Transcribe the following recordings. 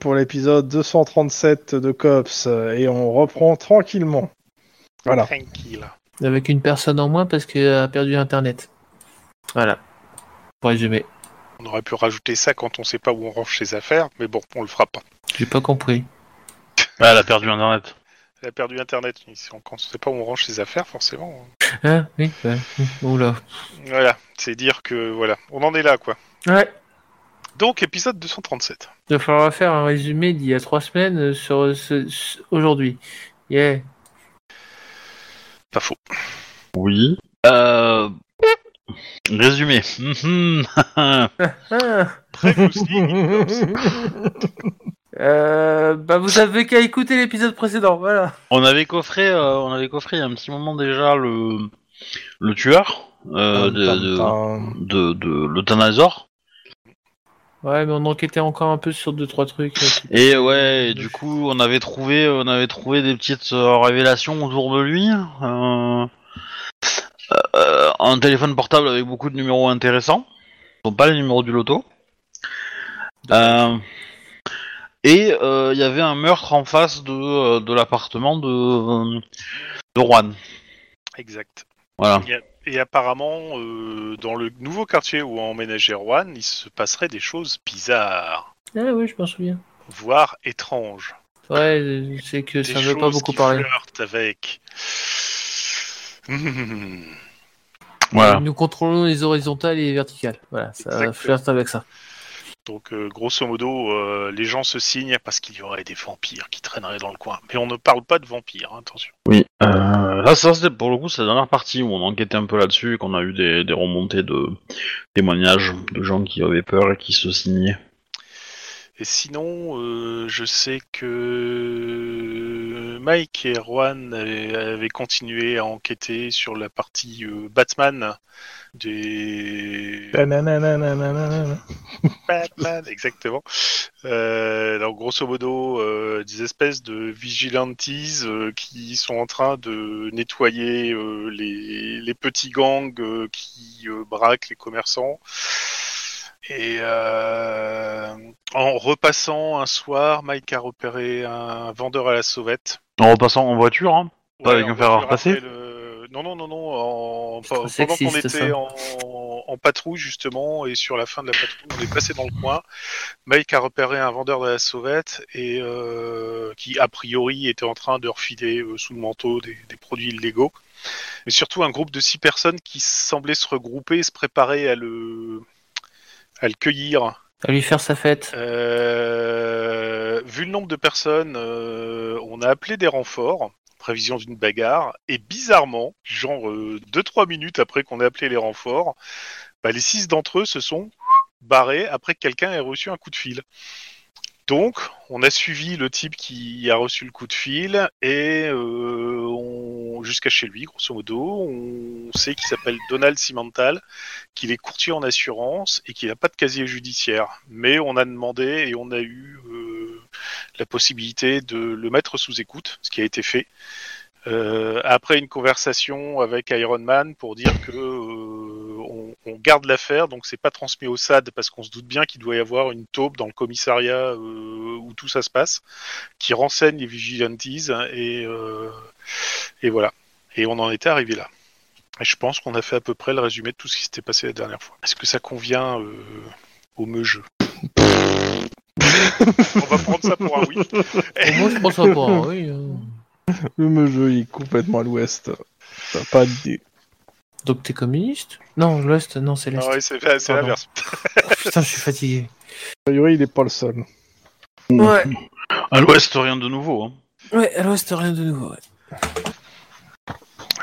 Pour l'épisode 237 de Cops. Et on reprend tranquillement. Voilà. Tranquille. Avec une personne en moins parce qu'elle a perdu Internet. Voilà. Pour résumer. On aurait pu rajouter ça quand on sait pas où on range ses affaires, mais bon, on le fera pas. J'ai pas compris. Ah, elle a perdu Internet. Elle a perdu Internet. Quand on sait pas où on range ses affaires, forcément. Hein Oui, ouais. Oula. Voilà, c'est dire que voilà, on en est là quoi. Ouais. Donc épisode 237. Il va falloir faire un résumé d'il y a trois semaines euh, sur ce- aujourd'hui. Yeah. Pas faux. Oui. Euh... Résumé. Previously, Euh, bah vous avez qu'à écouter l'épisode précédent, voilà. on avait coffré, euh, on avait coffré il y a un petit moment déjà le le tueur euh, de, de, de, de l'euthanasaure. Ouais, mais on enquêtait encore un peu sur deux trois trucs. euh, qui- Et ouais, et du coup, on avait trouvé, on avait trouvé des petites euh, révélations autour de lui. Euh, euh, un téléphone portable avec beaucoup de numéros intéressants. Ce sont pas les numéros du loto. Euh, et euh, il y avait un meurtre en face de, de l'appartement de, de Juan. Exact. Voilà. Et apparemment, euh, dans le nouveau quartier où a emménagé Juan, il se passerait des choses bizarres, Ah oui, je m'en souviens. voire étranges. Ouais, c'est que ça veut pas choses beaucoup qui parler. flirtent avec. Voilà. Nous contrôlons les horizontales et les verticales. Voilà, ça Exactement. flirte avec ça. Donc, euh, grosso modo, euh, les gens se signent parce qu'il y aurait des vampires qui traîneraient dans le coin. Mais on ne parle pas de vampires, hein, attention. Oui. Euh, là, ça c'était pour le coup, c'est la dernière partie où on enquêtait un peu là-dessus, et qu'on a eu des, des remontées de témoignages de gens qui avaient peur et qui se signaient. Et sinon, euh, je sais que Mike et Juan avaient, avaient continué à enquêter sur la partie euh, Batman des. Batman, exactement. Euh, donc grosso modo, euh, des espèces de vigilantes euh, qui sont en train de nettoyer euh, les, les petits gangs euh, qui euh, braquent les commerçants. Et euh, en repassant un soir, Mike a repéré un vendeur à la sauvette. En repassant en voiture, hein. Pas avec un fer à repasser le- Non, non, non, non. En... Pendant qu'on était en... en patrouille, justement, et sur la fin de la patrouille, on est passé dans le coin. Mike a repéré un vendeur de la sauvette et euh, qui, a priori, était en train de refiler euh, sous le manteau des, des produits illégaux. Mais surtout un groupe de six personnes qui semblaient se regrouper et se préparer à le, à le cueillir. À lui faire sa fête. Euh, vu le nombre de personnes, euh, on a appelé des renforts, prévision d'une bagarre, et bizarrement, genre 2-3 minutes après qu'on ait appelé les renforts, bah, les six d'entre eux se sont barrés après que quelqu'un ait reçu un coup de fil. Donc, on a suivi le type qui a reçu le coup de fil et euh, jusqu'à chez lui, grosso modo. On sait qu'il s'appelle Donald Cimental, qu'il est courtier en assurance et qu'il n'a pas de casier judiciaire. Mais on a demandé et on a eu euh, la possibilité de le mettre sous écoute, ce qui a été fait. Euh, après une conversation avec Iron Man pour dire que euh, on, on garde l'affaire, donc c'est pas transmis au SAD parce qu'on se doute bien qu'il doit y avoir une taupe dans le commissariat euh, où tout ça se passe, qui renseigne les vigilantes et euh, et voilà. Et on en était arrivé là. Et je pense qu'on a fait à peu près le résumé de tout ce qui s'était passé la dernière fois. Est-ce que ça convient euh, au meugeux On va prendre ça pour un oui. Pour moi, je pense pas. hein, oui. euh. Le jeu il est complètement à l'ouest. T'as pas d'idée. Donc t'es communiste? Non, l'Ouest, non, c'est l'Est. Ah ouais, c'est c'est Pardon. l'inverse. Oh, putain, je suis fatigué. A priori, il est pas le seul. Ouais, À l'ouest, rien de nouveau. Hein. ouais, à l'Ouest, rien de nouveau. ouais.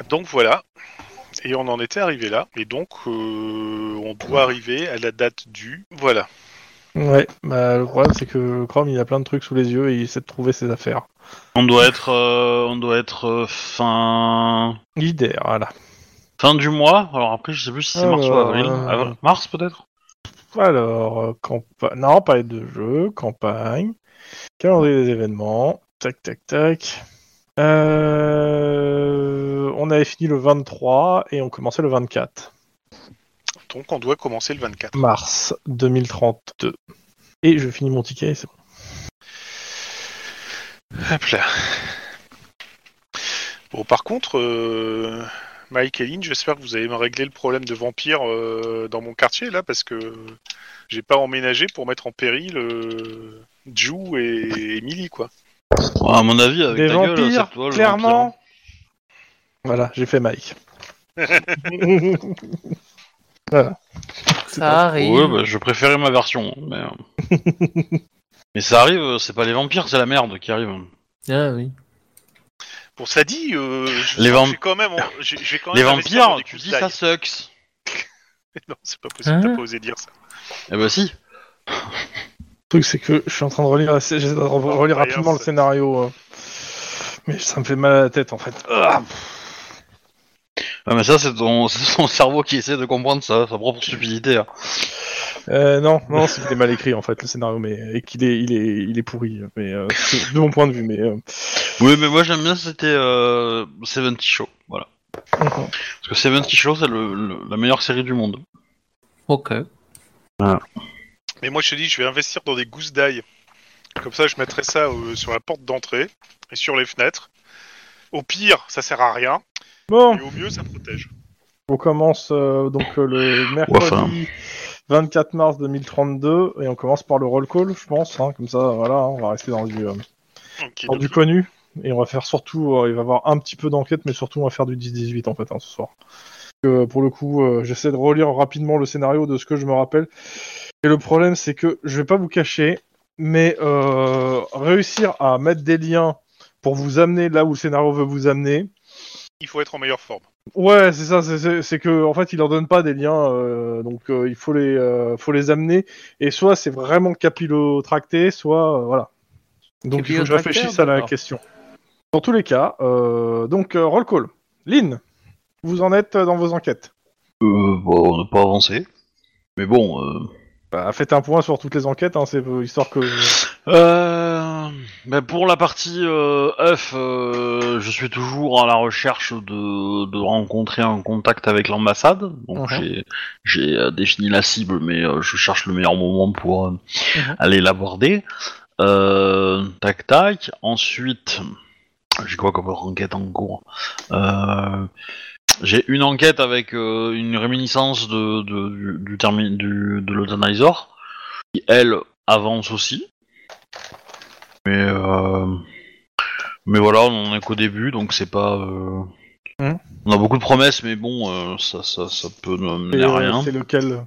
Donc voilà. Et on en était arrivé là. Et donc, euh, on doit arriver à la date du. Voilà. Ouais, bah le problème c'est que Chrome il a plein de trucs sous les yeux et il essaie de trouver ses affaires. On doit être, euh, on doit être euh, fin Leader, voilà. fin du mois. Alors après, je sais plus si c'est mars ou Alors, avril. euh, Av- Mars peut-être? Alors, euh, campa... non, pas de jeu, campagne, calendrier des événements, tac tac tac. Euh... On avait fini le 23 et on commençait le 24 Donc, on doit commencer le 24. mars 2032. Et je finis mon ticket, c'est bon. Hop là. Bon, par contre, euh, Mike et Lynn, j'espère que vous allez me régler le problème de vampires euh, dans mon quartier, là, parce que j'ai pas emménagé pour mettre en péril euh, Ju et Emily, quoi. Ouais, à mon avis, avec Des ta vampires, c'est toi le clairement. vampire. Voilà, j'ai fait Mike. Ça arrive. Ouais, bah, je préférais ma version. Mais, euh, mais ça arrive, c'est pas les vampires, c'est la merde qui arrive. Ah oui. Bon, ça dit, euh, je, Les vamp- quand même, en- j'ai- je vais quand Les même vampires, tu dis ça sucks. Non, c'est pas possible, Hein t'as pas osé dire ça. Eh bah si. Le truc, c'est que je suis en train de relire, j'essaie de relire Vampires, rapidement le scénario. euh, Mais ça me fait mal à la tête, en fait. Ah Ouais, mais ça, c'est ton, c'est ton cerveau qui essaie de comprendre ça, sa propre stupidité. hein. Euh, non, non, c'est qu'il est mal écrit, en fait, le scénario, mais et qu'il est, il est, il est pourri. Mais euh, c'est de mon point de vue, mais. euh, Oui, mais moi j'aime bien, c'était euh, 70 Show. Voilà. Parce que 70 Show, c'est le, le- la meilleure série du monde. Ok. Mais moi, je te dis, je vais investir dans des gousses d'ail. Comme ça, je mettrai ça euh, sur la porte d'entrée et sur les fenêtres. Au pire, ça sert à rien. Bon, Et au mieux, ça protège. on commence euh, donc euh, le mercredi enfin. 24 mars 2032 et on commence par le roll call, je pense. hein, comme ça, voilà, hein, on va rester dans du, euh, Ok, dans du connu et on va faire surtout, euh, il va y avoir un petit peu d'enquête, mais surtout on va faire du 10-18 en fait hein, ce soir. Pour le coup, euh, j'essaie de relire rapidement le scénario de ce que je me rappelle. Et le problème, c'est que je vais pas vous cacher, mais euh, réussir à mettre des liens pour vous amener là où le scénario veut vous amener. Il faut être en meilleure forme. Ouais, c'est ça, c'est- que en fait, il leur donne pas des liens, euh, donc euh, il faut les, euh, faut les amener. Et soit c'est vraiment capillotracté, soit euh, voilà. Donc il faut que je réfléchisse à la question. Dans tous les cas, euh, donc euh, roll call. Lynn, vous en êtes dans vos enquêtes? Euh, bon, on n'a pas avancé. Mais bon, euh... Bah, faites un point sur toutes les enquêtes, hein, c'est histoire que. Euh, ben pour la partie euh, F, euh, je suis toujours à la recherche de, de rencontrer un contact avec l'ambassade. Donc Mhm. j'ai j'ai euh, défini la cible, mais euh, je cherche le meilleur moment pour Mhm. aller l'aborder. Tac tac. Ensuite, j'ai quoi comme enquête en cours J'ai une enquête avec euh, une réminiscence de, de- du, du, termi- du- de qui elle avance aussi. Mais euh, mais voilà, on est qu'au début, donc c'est pas. euh, Mhm. On a beaucoup de promesses, mais bon, ça, ça, ça peut ne mener à rien. C'est lequel?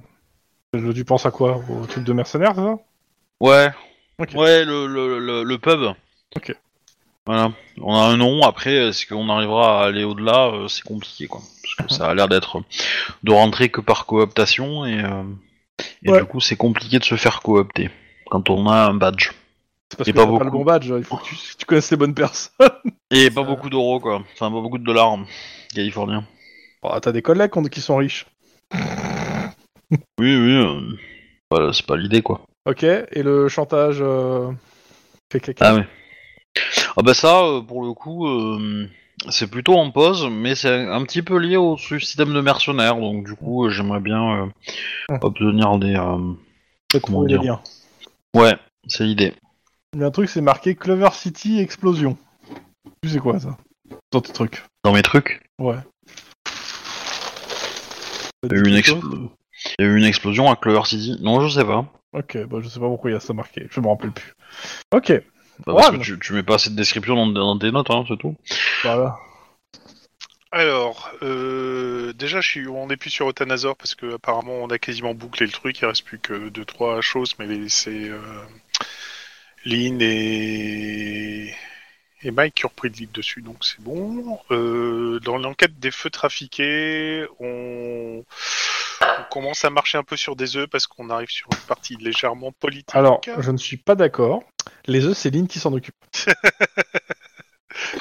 Tu penses à quoi? Au truc de mercenaire, c'est ça? Ouais. Ouais, le, le, le, le pub. Ok. Voilà. On a un nom, après, est-ce qu'on arrivera à aller au-delà euh, C'est compliqué, quoi. Parce que ça a l'air d'être de rentrer que par cooptation, et, euh, et Ouais. du coup, c'est compliqué de se faire coopter quand on a un badge. C'est parce Et que pas pas le bon badge, il faut que tu, tu connaisses les bonnes personnes. Et pas beaucoup d'euros, quoi. Enfin, pas beaucoup de dollars californiens. Bah, t'as des collègues qui- sont riches. Oui, oui. euh, Voilà, c'est pas l'idée, quoi. Ok, et le chantage. Euh... fait caca. Ah ouais. Ah bah ça, euh, pour le coup, euh, c'est plutôt en pause, mais c'est un petit peu lié au système de mercenaires, donc du coup, euh, j'aimerais bien Hum. obtenir des... comment dire liens. Ouais, c'est l'idée. Il y a un truc, c'est marqué Clover City Explosion. Tu sais quoi ça? Dans tes trucs. Dans mes trucs, Ouais. il y a eu une, expl- il y a eu une explosion à Clover City. Non, je sais pas. Ok, bah je sais pas pourquoi il y a ça marqué, je me rappelle plus. Ok, Bah, parce Ouais, que tu, tu mets pas assez de description dans, dans tes notes, hein, c'est tout. voilà. Alors, euh, déjà, je suis, on n'est plus sur Othanazor parce que apparemment, on a quasiment bouclé le truc. Il reste plus que deux trois choses, mais c'est euh, Lynn et et Mike qui ont repris le lead dessus, donc c'est bon. Euh, dans l'enquête des feux trafiqués, on... on commence à marcher un peu sur des œufs parce qu'on arrive sur une partie légèrement politique. Alors, je ne suis pas d'accord. Les œufs, c'est Lynn qui s'en occupe.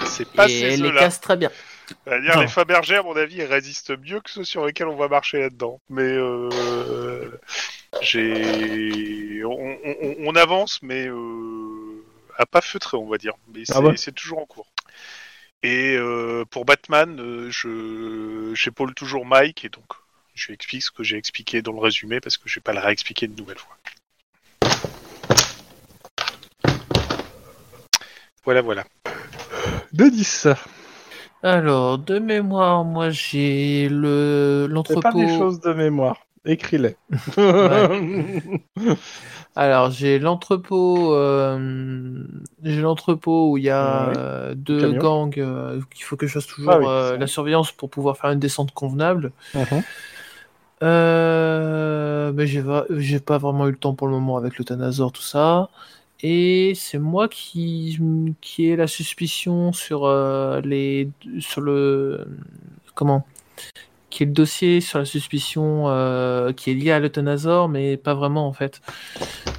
c'est pas Et ces elle les casse très bien. Les Fabergé, à mon avis, résistent mieux que ceux sur lesquels on va marcher là-dedans. Mais euh, j'ai, on, on- on avance, mais euh, à pas feutrer, on va dire. Mais c'est Ah ouais. c'est toujours en cours. Et euh, pour Batman, euh, je j'épaule toujours Mike et donc je lui explique ce que j'ai expliqué dans le résumé parce que je ne vais pas le réexpliquer une nouvelle fois. Voilà, voilà. De 10. Alors, de mémoire, moi j'ai le l'entrepôt. pas des choses de mémoire. Écris-les. Alors, j'ai l'entrepôt, euh, j'ai l'entrepôt où il y a deux gangs. Euh, il faut que je fasse toujours ah euh, la surveillance pour pouvoir faire une descente convenable. Uh-huh. Euh, mais j'ai j'ai pas vraiment eu le temps pour le moment avec le tout ça. Et c'est moi qui, qui ai la suspicion sur euh, les sur le comment? Qui est le dossier sur la suspicion euh, qui est lié à l'euthanasaure, mais pas vraiment en fait.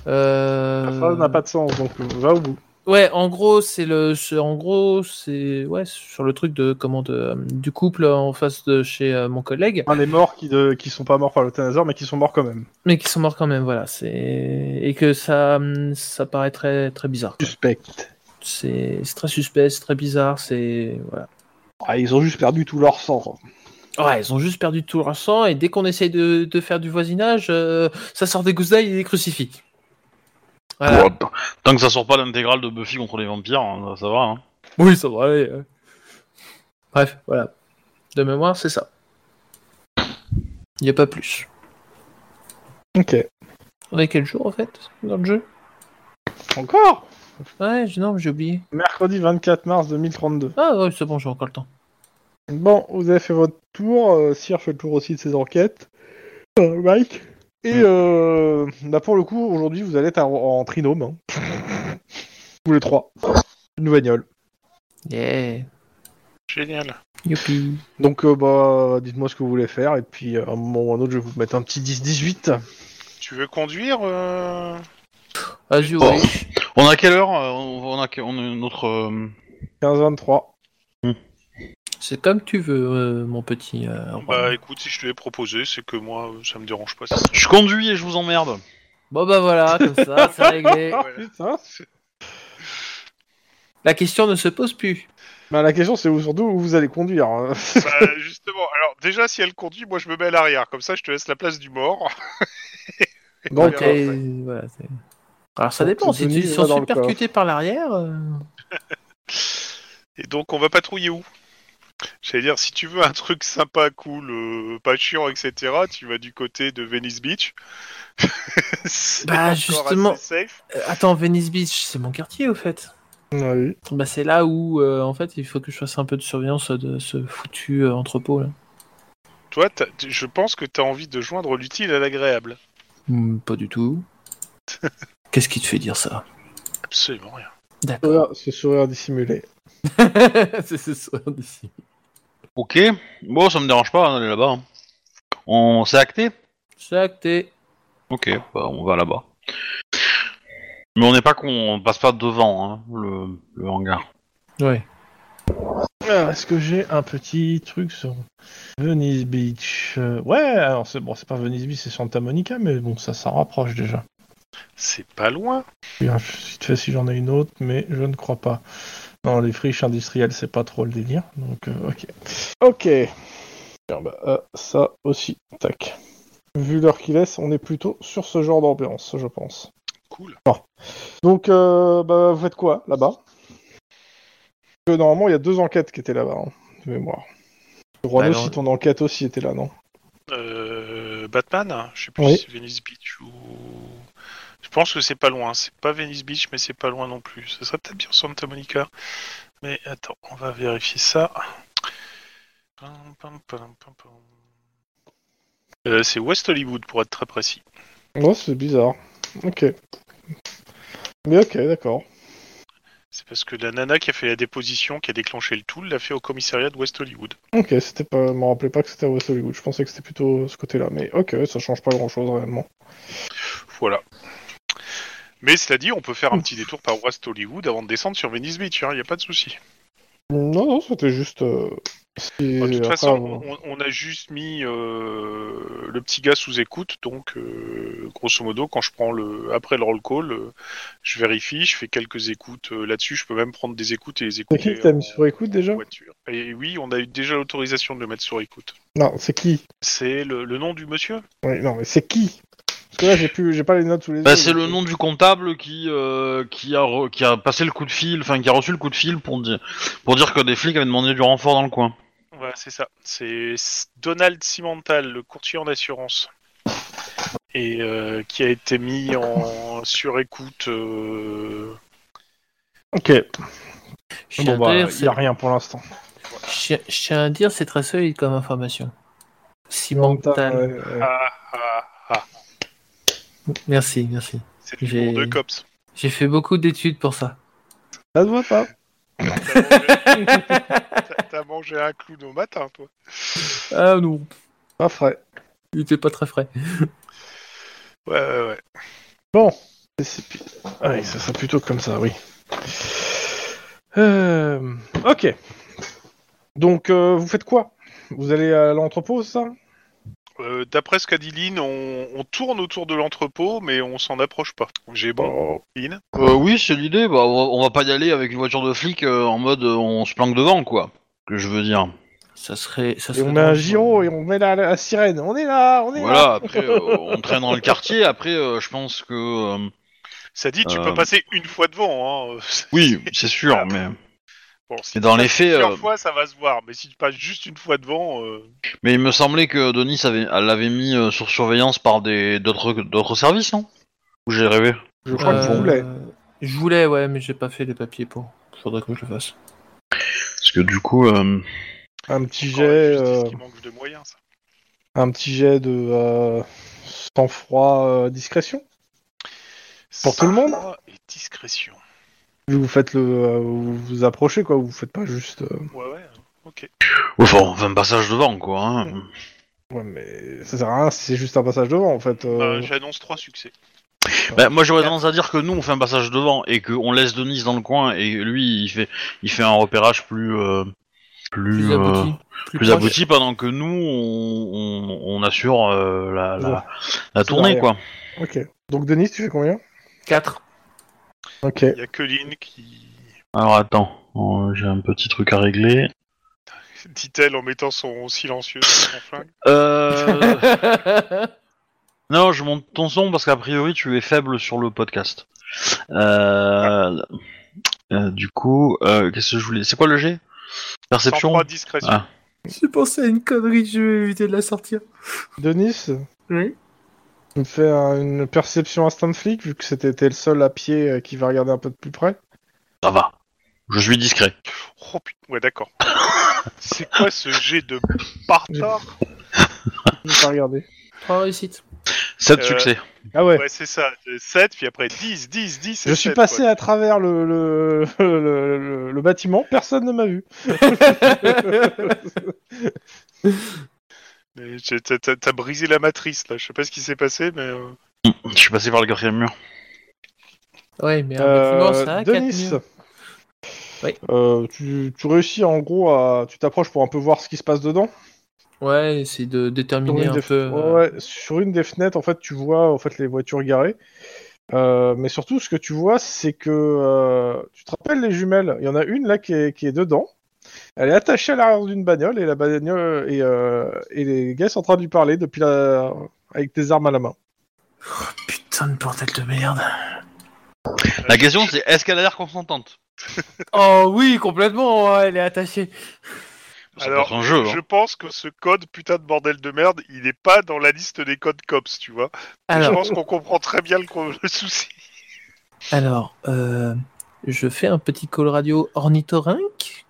Euh, La phrase n'a pas de sens, donc va au bout. Ouais, en gros, c'est le, en gros, c'est ouais sur le truc de comment de, du couple en face de chez euh, mon collègue. Un des morts qui, de, qui sont pas morts par le Thanazor, mais qui sont morts quand même. Mais qui sont morts quand même, voilà. C'est et que ça, ça paraît très très bizarre. quoi. Suspect. C'est c'est très suspect, c'est très bizarre. C'est voilà. Ah, ils ont juste perdu tout leur sang. Ouais, ils ont juste perdu tout leur sang et dès qu'on essaye de, de faire du voisinage, euh, ça sort des gousses d'ail et des crucifix. Voilà. Bon, tant que ça sort pas l'intégrale de Buffy contre les vampires, hein, ça va. Hein. Oui, ça va aller. ouais. Bref, voilà. De mémoire, c'est ça. Il n'y a pas plus. Ok. On est quel jour en fait dans le jeu? Encore? Ouais, je- non, j'ai oublié. Mercredi 24 mars 2032. Ah ouais, c'est bon, j'ai encore le temps. Bon, vous avez fait votre tour. Euh, Cyr fait le tour aussi de ses enquêtes. Euh, Mike? Et euh, bah pour le coup, aujourd'hui, vous allez être en, en trinôme. hein. Tous les trois. Une bagnole. Yeah. Génial. Youpi. Donc, euh, bah, dites-moi ce que vous voulez faire. Et puis, euh, à un moment ou à un autre, je vais vous mettre un petit 10-18. Tu veux conduire euh, Vas-y, Bon. On a quelle heure euh, On a, on a notre. euh, 15-23. C'est comme tu veux, euh, mon petit. euh. Bah écoute, si je te l'ai proposé, c'est que moi, euh, ça me dérange pas. Je conduis et je vous emmerde. Bon bah voilà, comme ça, c'est réglé. Ah, putain. La question ne se pose plus. Bah, la question, c'est où- surtout où vous allez conduire. hein. Bah, justement, alors déjà, si elle conduit, moi je me mets à l'arrière. Comme ça, je te laisse la place du mort. Donc, Ok, euh, voilà, c'est- Alors ça Donc, dépend, si Denis tu va dans le cutés par l'arrière. euh, Et donc, on va patrouiller où? J'allais dire, si tu veux un truc sympa, cool, euh, pas chiant, etc., tu vas du côté de Venice Beach. Bah, justement. safe. euh, Attends, Venice Beach, c'est mon quartier au fait. Oui. Bah c'est là où euh, en fait il faut que je fasse un peu de surveillance de ce foutu euh, entrepôt là. Toi, t'as- je pense que tu as envie de joindre l'utile à l'agréable. Hmm, pas du tout. Qu'est-ce qui te fait dire ça? Absolument rien. D'accord. Sourire- Ce sourire dissimulé. c'est ce soir d'ici. Ok. Bon, ça me dérange pas d'aller là-bas. hein. On s'est acté? C'est acté. Ok, bah on va là-bas. Mais on n'est pas con, on passe pas devant hein, le, le hangar. Ouais. Alors, Est-ce que j'ai un petit truc sur Venice Beach? Euh, Ouais, alors c'est bon, c'est pas Venice Beach, c'est Santa Monica, mais bon, ça s'en rapproche déjà. C'est pas loin. Bien, Vite fait si j'en ai une autre, mais je ne crois pas. Non, les friches industrielles, c'est pas trop le délire, donc euh, ok. Ok. Tiens, bah, euh, ça aussi, tac. Vu l'heure qu'il laisse, on est plutôt sur ce genre d'ambiance, je pense. Cool. Donc, euh, bah, vous faites quoi là-bas? Parce que Normalement, il y a deux enquêtes qui étaient là-bas, hein, de mémoire. Rono, Alors- si ton enquête aussi était là, non? Euh, Batman Je sais plus Oui. si c'est Venice Beach ou. Je pense que c'est pas loin. C'est pas Venice Beach, mais c'est pas loin non plus. Ça serait peut-être bien Santa Monica. Mais attends, on va vérifier ça. Euh, c'est West Hollywood pour être très précis. Ouais, c'est bizarre. Ok. Mais ok, d'accord. C'est parce que la nana qui a fait la déposition, qui a déclenché le tout, l'a fait au commissariat de West Hollywood. Ok, c'était pas, je me rappelais pas que c'était à West Hollywood. Je pensais que c'était plutôt ce côté-là. Mais ok, ça change pas grand-chose réellement. Voilà. Mais cela dit, on peut faire un petit détour par West Hollywood avant de descendre sur Venice Beach, il n'y a pas de souci. Non, non, c'était juste. euh, si- Bah, de toute façon, on- a juste mis euh, le petit gars sous écoute, donc euh, grosso modo, quand je prends le après le roll call, je vérifie, je fais quelques écoutes là-dessus. Je peux même prendre des écoutes et les C'est écouter. qui que t'as mis sur écoute déjà? voiture. Et oui, on a eu déjà l'autorisation de le mettre sur écoute. Non, c'est qui? C'est le, le nom du monsieur? Oui, non, mais c'est qui? Que là, j'ai plus, j'ai pas les notes sous les Bah, yeux. c'est le nom du comptable qui euh, qui a re- qui a passé le coup de fil, enfin qui a reçu le coup de fil pour dire pour dire que des flics avaient demandé du renfort dans le coin. Voilà, c'est ça. C'est Donald Cimental, le courtier en assurance. Et euh, qui a été mis en surécoute. euh, Ok. Je Bon, bah, il y a rien pour l'instant. je- je tiens à dire, c'est très solide comme information. Ah, ah, ah. Merci, merci. C'est du J'ai- bon de cops. J'ai fait beaucoup d'études pour ça. Ça se voit pas. T'as mangé- t'as- T'as mangé un clown au matin, toi. Ah non, Pas frais. il était pas très frais. Ouais, ouais, ouais. Bon. Ouais, ça sera plutôt comme ça, oui. Euh, Ok. Donc, euh, vous faites quoi? Vous allez à l'entrepôt, ça? Euh, D'après ce qu'a dit Lynn, on, on tourne autour de l'entrepôt, mais on s'en approche pas. J'ai bon, Oh. Lynn Euh, oui, c'est l'idée. Bah, on va, on va pas y aller avec une voiture de flic euh, en mode euh, on se planque devant, quoi. Que je veux dire. Ça serait. Ça Et on met un dangereux. giro et on met la, la sirène. On est là, on est là. Voilà. Après, euh, on traîne dans le quartier. Après, euh, je pense que euh, Ça dit, tu Euh. peux passer une fois devant. Hein. oui, c'est sûr, mais Bon, si mais dans les faits, plusieurs euh, fois, ça va se voir. Mais si tu passes juste une fois devant, euh, mais il me semblait que Denis avait elle l'avait mis euh, sur surveillance par des d'autres d'autres services, non? Ou j'ai rêvé? Je crois que vous Euh, voulez. Je voulais, ouais, mais j'ai pas fait les papiers pour. Faudrait que je le fasse. Parce que du coup, euh, Un petit jet, justice euh, qui manque de moyens, ça. un petit jet de euh, sang-froid, euh, discrétion? pour tout le monde? Sang-froid Et discrétion. Vu que Vous faites le, euh, vous vous approchez quoi. Vous faites pas juste. euh, Ouais, ouais. Ok. enfin, on fait un passage devant, quoi. Hein. Ouais, mais ça sert à rien si c'est juste un passage devant en fait. euh. Bah, J'annonce trois succès. Bah, moi, j'aurais tendance à dire que nous, on fait un passage devant et qu'on laisse Denis dans le coin et lui, il fait il fait un repérage plus euh, plus Plus euh, abouti. Plus, plus proche. abouti pendant que nous on, on, on assure euh, la, la, Ouais. la tournée derrière. quoi. Ok. Donc Denis, tu fais combien? 4. Ok. Il y a que Lynn qui. Alors attends, euh, j'ai un petit truc à régler. Dit-elle en mettant son silencieux sur son flingue. Euh... non, je monte ton son parce qu'a priori tu es faible sur le podcast. Euh... euh, du coup, euh, qu'est-ce que je voulais? C'est quoi le G? Perception? Sang-froid, discrétion. Ah. J'ai pensé à une connerie, je vais éviter de la sortir. Denis, Oui. Tu me fais un- une perception instant flic vu que c'était le seul à pied euh, qui va regarder un peu de plus près. Ça va. Je suis discret. Oh putain, ouais, d'accord. C'est quoi ce jet de bâtard? Je vais pas regarder. 3 réussites. 7 Euh, succès. Ah ouais. Ouais, c'est ça. 7, puis après 10, 10, 10. Je suis passé à travers le, le, le, le- le bâtiment, personne ne m'a vu. T'as- brisé la matrice là, je sais pas ce qui s'est passé, mais. euh, Je suis passé par le quatrième mur. Ouais, mais un Euh, bâtiment, ça a 4 Denis, murs. Oui. euh, tu, tu réussis en gros à. Tu t'approches pour un peu voir ce qui se passe dedans. Ouais, c'est de déterminer un peu. ouais, ouais, sur une des fenêtres, en fait, tu vois en fait les voitures garées. Euh, mais surtout, ce que tu vois, c'est que euh, tu te rappelles les jumelles? Il y en a une là qui est, qui est dedans. Elle est attachée à l'arrière d'une bagnole et la bagnole et, euh, et les gars sont en train de lui parler depuis la avec des armes à la main. Putain de bordel de merde. La question c'est est-ce qu'elle a l'air consentante? Oh oui, complètement, elle est attachée. Ça Alors, un jeu. je hein. pense que ce code putain de bordel de merde, il est pas dans la liste des codes cops, tu vois. Je pense qu'on comprend très bien le, le souci. alors euh, je fais un petit call radio ornithorynque.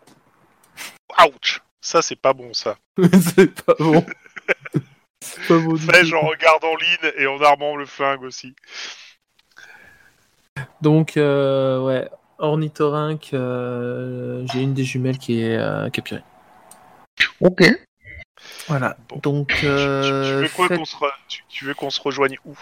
Ouch Ça, c'est pas bon, ça. c'est pas bon. c'est pas bon du Fais en regardant Lynn et en armant le flingue aussi. Donc, euh, ouais, ornithorynque, euh, j'ai une des jumelles qui est euh, capturée. Ok. Voilà. Bon. Donc, Tu- tu, euh, veux quoi faites- qu'on se re- tu, tu veux qu'on se rejoigne où?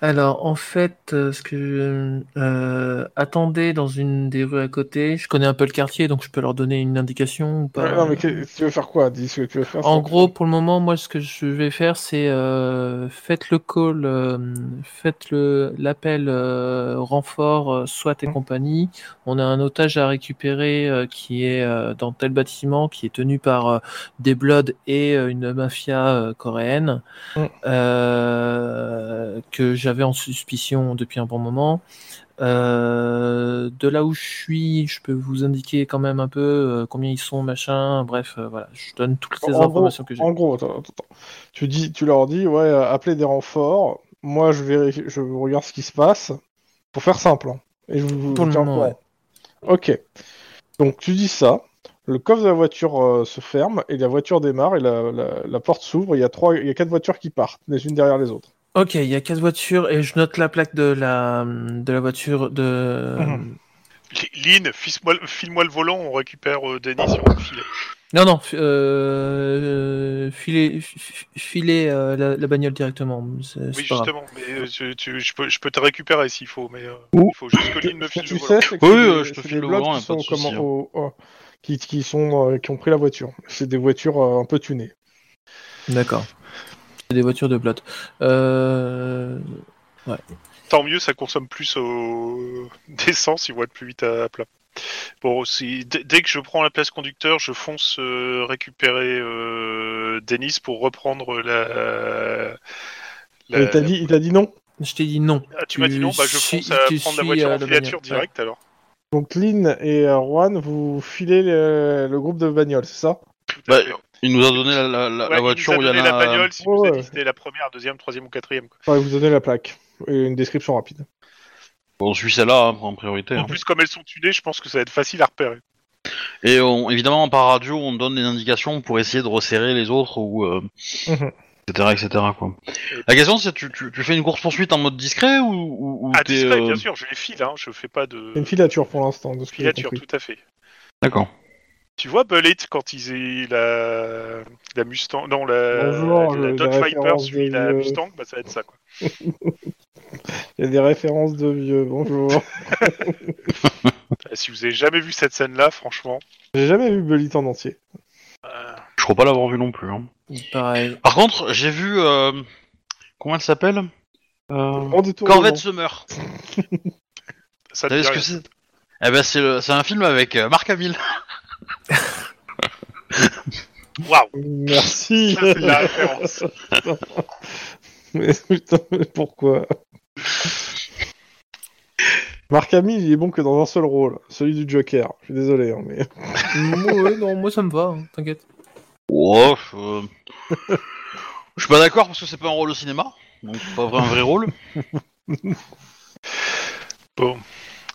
Alors, en fait, euh, ce que euh, attendez dans une des rues à côté. Je connais un peu le quartier, donc je peux leur donner une indication ou pas. Ouais, non, mais que- tu veux faire quoi? Dis ce que tu veux faire. En gros, pour le moment, moi, ce que je vais faire, c'est euh, faites le call, euh, faites le l'appel euh, renfort, SWAT et Mhm. compagnie. On a un otage à récupérer euh, qui est euh, dans tel bâtiment, qui est tenu par des Bloods et une mafia coréenne, euh, que j'ai j'avais en suspicion depuis un bon moment. Euh, de là où je suis, je peux vous indiquer quand même un peu euh, combien ils sont, machin. Bref, euh, voilà, je donne toutes En gros, informations que j'ai. en gros, attends, attends, attends. Tu, dis, tu leur dis, ouais, appelez des renforts. Moi, je vérifie, je regarde ce qui se passe. Pour faire simple. hein. Et je vous Pour le moment, courant. Ok. Donc, tu dis ça. Le coffre de la voiture se ferme et la voiture démarre et la, la- la porte s'ouvre. Il y a trois, il y a quatre voitures qui partent, les unes derrière les autres. Ok, il y a quatre voitures et je note la plaque de la de la voiture de. Mhm. Lynn, file-moi file-moi le volant, on récupère euh, Denis sur le filet. Non, non, euh, filer, euh, la, la bagnole directement. Oui, justement, mais euh, tu- tu- je, peux, je peux te récupérer s'il faut, mais euh, il faut juste que Lynn me file tu le volant. sais, c'est que Oui, je te file le volant, qui sont comment, au- au- qui, qui sont euh, qui ont pris la voiture. C'est des voitures euh, un peu tunées. D'accord. Des voitures de plot. Euh... Tant mieux, ça consomme plus au... d'essence, ils vont être plus vite à plat. Bon, si, dès que je prends la place conducteur, je fonce euh, récupérer euh, Denis pour reprendre la. dit, il t'a dit non? Je t'ai dit non. Ah, tu m'as dit non, bah je fonce à prendre la voiture en filature bagnole, direct alors. Donc Lynn et Juan, vous filez le, le groupe de bagnoles, c'est ça? Bah. Il nous a donné la, la- la- Ouais, la voiture il où nous il a y en donné a. la bagnole, Ouais, nous a ouais. c'était la première, deuxième, troisième ou quatrième. quoi. Enfin, vous donnez la plaque et une description rapide. On suit celle-là hein, en priorité. En hein. plus, comme elles sont tunées, je pense que ça va être facile à repérer. Et on- évidemment, par radio, on donne des indications pour essayer de resserrer les autres ou. euh, Mhm. etc. etc. Quoi. La question, c'est tu, tu, tu fais une course poursuite en mode discret ou, ou, ou Ah, discret, euh, bien sûr, je les file, hein, je fais pas de C'est une filature pour l'instant, de ce filature, tout à fait. D'accord. Tu vois Bullet quand ils aient la, la Mustang, non la, Bonjour, la le- Dodge la Viper suit la vieux. Mustang, bah ça va être ça quoi. Il y a des références de vieux, bonjour. Si vous avez jamais vu cette scène-là, franchement, j'ai jamais vu Bullet en entier. euh, Je crois pas l'avoir vu non plus. hein. Pareil. Par contre, j'ai vu. Euh... Comment elle s'appelle? Euh... Corvette Summer. ça Vous te savez dit ce que c'est? Eh ben, c'est, le... c'est un film avec euh, Marc Hamill. Waouh, Merci. ça, c'est la référence. mais putain, mais pourquoi Marc Hamill, il est bon que dans un seul rôle, celui du Joker. Je suis désolé, hein, mais Moi, ouais, non, moi ça me va, hein, t'inquiète. Oh, euh, je suis pas d'accord parce que c'est pas un rôle au cinéma, donc c'est pas vrai- un vrai rôle.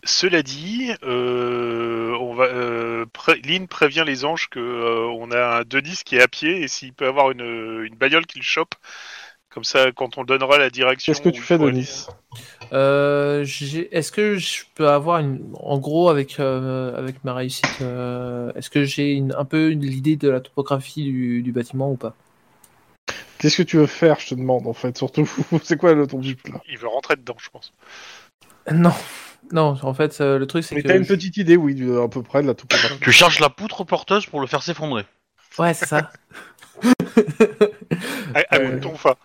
Cela dit, euh, on va, euh, pré- Lynn prévient les anges que euh, on a un Denis qui est à pied et s'il peut avoir une, une bagnole qu'il chope, comme ça, quand on donnera la direction. qu'est-ce que tu fais, Denis? Euh, Est-ce que je peux avoir une, en gros avec euh, avec ma réussite, euh, est-ce que j'ai une, un peu l'idée de la topographie du, du bâtiment ou pas? Qu'est-ce que tu veux faire, je te demande, en fait, surtout? C'est quoi le ton but, là? Il veut rentrer dedans, je pense. Non, non. En fait, euh, le truc c'est Mais que t'as une je- petite idée, oui, du- à peu près, de la topographie. Tu cherches la poutre porteuse pour le faire s'effondrer. ouais, c'est ça. À, à coup de tonfa.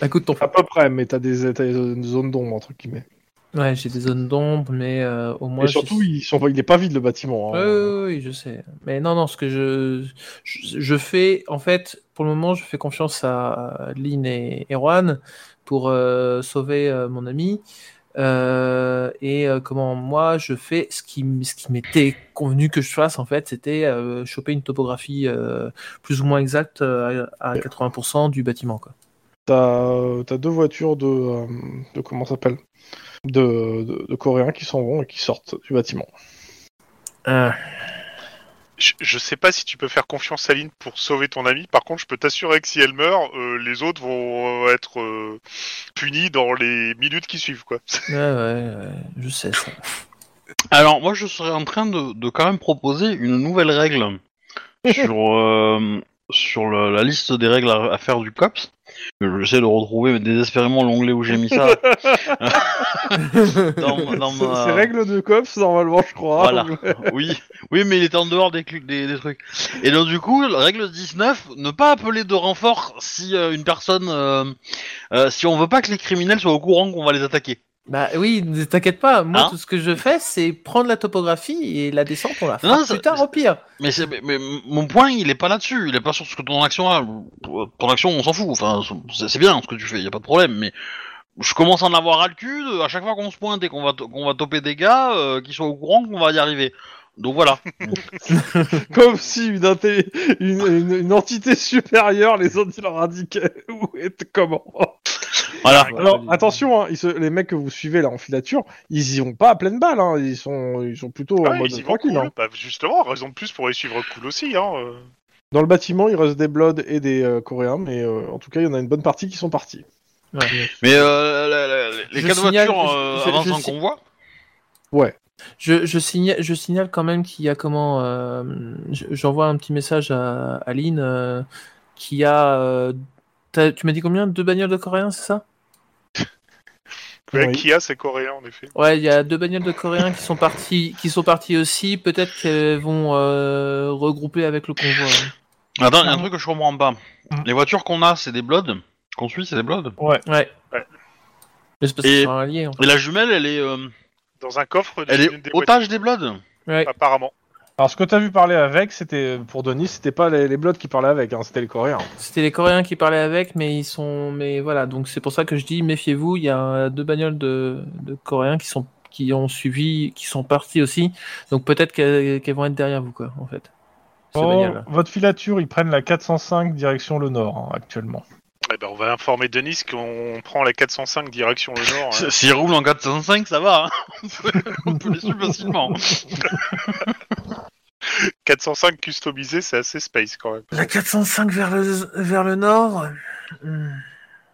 À coup de ton À peu près, mais t'as des, t'as des zones d'ombre, entre guillemets. Ouais, j'ai des zones d'ombre, mais euh, au moins. Et surtout, j'ai- ils sont... il est pas vide, le bâtiment. hein. Oui, oui, oui, je sais. Mais non, non, ce que je, je, je fais, en fait, pour le moment, je fais confiance à Lynn et Erwan pour euh, sauver euh, mon ami. Euh, et euh, comment moi je fais ce qui, ce qui m'était convenu que je fasse en fait, c'était euh, choper une topographie plus ou moins exacte à, à 80% du bâtiment. Quoi. T'as t'as deux voitures de, de comment ça s'appelle? De, de, de Coréens qui s'en vont et qui sortent du bâtiment. Je, je sais pas si tu peux faire confiance à Lynn pour sauver ton ami. Par contre, je peux t'assurer que si elle meurt, euh, les autres vont euh, être euh, punis dans les minutes qui suivent, quoi. ouais, ouais, ouais, je sais ça. Alors, moi, je serais en train de, de quand même proposer une nouvelle règle sur, euh, sur le- la liste des règles à, à faire du COPS. J'essaie de retrouver désespérément l'onglet où j'ai mis ça. C'est ma- c'est règles de cops, normalement, je crois. Voilà. Oui, oui, mais il était en dehors des, des, des trucs. Et donc du coup, règle 19, ne pas appeler de renfort si euh, une personne, euh, euh, si on veut pas que les criminels soient au courant qu'on va les attaquer. Bah oui, ne t'inquiète pas. Moi, Hein tout ce que je fais, c'est prendre la topographie et la descente, on la fera plus tard au pire. Mais, c'est, mais, mais mon point, il est pas là-dessus. Il est pas sur ce que ton action a. Ton action, on s'en fout. Enfin, c'est, bien ce que tu fais. Y a pas de problème. Mais je commence à en avoir ras le cul. de- à chaque fois qu'on se pointe et qu'on va, to- qu'on va toper des gars, euh, qui sont au courant qu'on va y arriver. Donc voilà. Comme si une, inté- une, une- une entité supérieure les autres ils leur indiquaient où et comment. voilà. Alors attention, hein, ils se- les mecs que vous suivez là en filature, ils y vont pas à pleine balle, hein, ils sont ils sont plutôt Ah en mode ils y vont tranquille. cool. hein. Bah, justement, raison de plus pour les suivre cool aussi. Hein. euh. Dans le bâtiment, il reste des Bloods et des euh, Coréens, mais euh, en tout cas, il y en a une bonne partie qui sont partis. Ouais. Mais euh, la- la- les Je quatre signale- voitures euh, avancent en convoi? Ouais. Je, je, signale, je signale quand même qu'il y a comment. euh, je- J'envoie un petit message à Aline euh, qui a. euh, tu m'as dit combien? Deux bagnoles de coréens, c'est ça? Ouais, Oui. Kia, c'est coréen en effet? Ouais, il y a deux bagnoles de coréens qui sont partis, qui sont partis aussi. Peut-être qu'elles vont euh, regrouper avec le convoi. Attends, il y a un truc que je comprends pas. Mhm. Les voitures qu'on a, c'est des Bloods? Qu'on suit, c'est des Bloods? Ouais. Ouais. Ouais. Mais c'est parce Et- sont alliés. En fait. Et la jumelle, elle est, euh, Dans un coffre elle est des otage des Bloods. Ouais. apparemment. Alors, ce que t'as vu parler avec, c'était pour Denis, c'était pas les, les Bloods qui parlaient avec, hein, c'était les Coréens. C'était les Coréens qui parlaient avec, mais ils sont, mais voilà, donc c'est pour ça que je dis méfiez-vous. Il y a deux bagnoles de, de Coréens qui sont, qui ont suivi, qui sont partis aussi. Donc peut-être qu'elles vont être derrière vous, quoi, en fait. Oh, votre filature, ils prennent la 405 direction le nord hein, actuellement. Eh ben, on va informer Denis qu'on prend la 405 direction le nord. hein. S'ils roulent en 405, ça va. Hein on, peut, on peut les suivre facilement. 405 customisé, c'est assez space quand même. La 405 vers le, vers le nord. Hmm.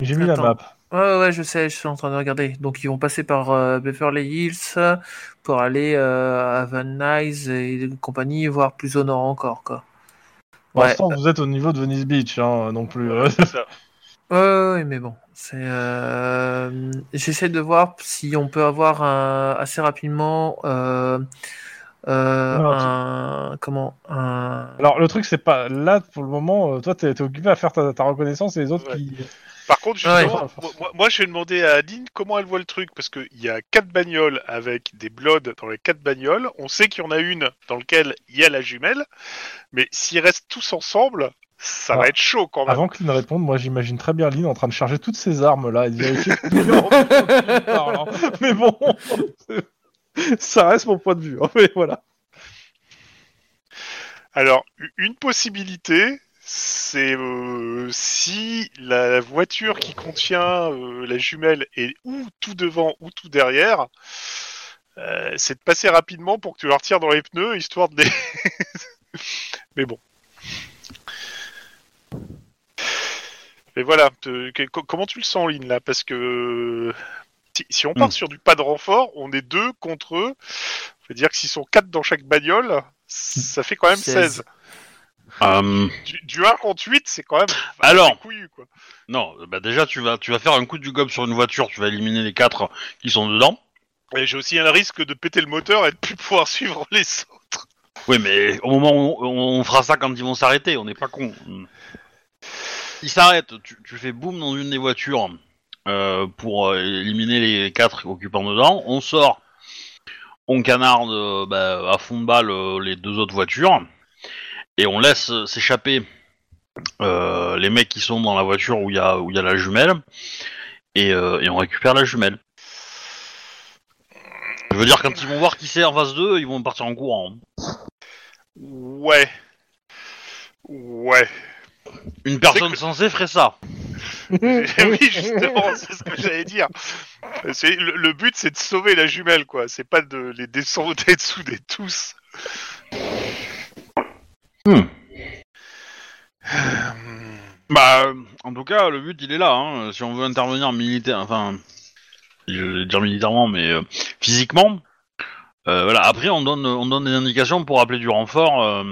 J'ai mis la Attends. map. Ouais, ouais, je sais, je suis en train de regarder. Donc ils vont passer par euh, Beverly Hills pour aller euh, à Van Nuys et compagnie, voire plus au nord encore, quoi. Pour Ouais. l'instant, vous êtes au niveau de Venice Beach, hein, non plus. euh. C'est ça. Ouais, mais bon, c'est. euh, J'essaie de voir si on peut avoir un, assez rapidement euh, euh, Alors, tu- un comment un. Alors, le truc, c'est pas là pour le moment. toi, t'es occupé à faire ta, ta reconnaissance et les autres Ouais. qui. Par contre, Ouais. justement, moi, moi- moi, je vais demander à Aline comment elle voit le truc, parce qu'il y a quatre bagnoles avec des bloods dans les quatre bagnoles. On sait qu'il y en a une dans laquelle il y a la jumelle, mais s'ils restent tous ensemble, ça Ah. va être chaud quand même. Avant que Lynn réponde, moi j'imagine très bien Lynn en train de charger toutes ses armes là et de vérifier hein. Mais bon, ça reste mon point de vue. hein. Mais voilà. Alors, une possibilité, c'est euh, si la voiture qui contient euh, la jumelle est ou tout devant ou tout derrière, euh, c'est de passer rapidement pour que tu leur tires dans les pneus, histoire de les... Mais bon. Mais voilà, te- que- co- comment tu le sens, Lynn, là? Parce que si, si on part Hmm. sur du pas de renfort, on est deux contre eux. Ça veut dire que s'ils sont quatre dans chaque bagnole, ça fait quand même 16. 16. Euh, Du, du 1 contre 8, c'est quand même Alors. couillu, quoi. non, bah déjà, tu vas, tu vas faire un coup du gobe sur une voiture, tu vas éliminer les quatre qui sont dedans. Et j'ai aussi un risque de péter le moteur et de plus pouvoir suivre les autres. Oui, mais au moment où on, on fera ça quand ils vont s'arrêter, on n'est pas con. Ils s'arrêtent, tu, fais boum dans une des voitures euh, pour euh, éliminer les quatre occupants dedans. On sort, on canarde euh, bah, à fond de balle les deux autres voitures et on laisse s'échapper les mecs qui sont dans la voiture où il y a il la jumelle et, et on récupère la jumelle. Je veux dire, quand ils vont voir qui c'est en face d'eux, ils vont partir en courant. Ouais. Ouais. Une personne que- censée ferait ça. oui, justement, c'est ce que j'allais dire. C'est, le, le but, c'est de sauver la jumelle, quoi. C'est pas de les descendre dessous des tous. Hmm. Euh, Bah, en tout cas, le but il est là. Hein. Si on veut intervenir militaire, enfin, je vais dire militairement, mais euh, physiquement. euh, voilà. Après, on donne, on donne des indications pour appeler du renfort euh,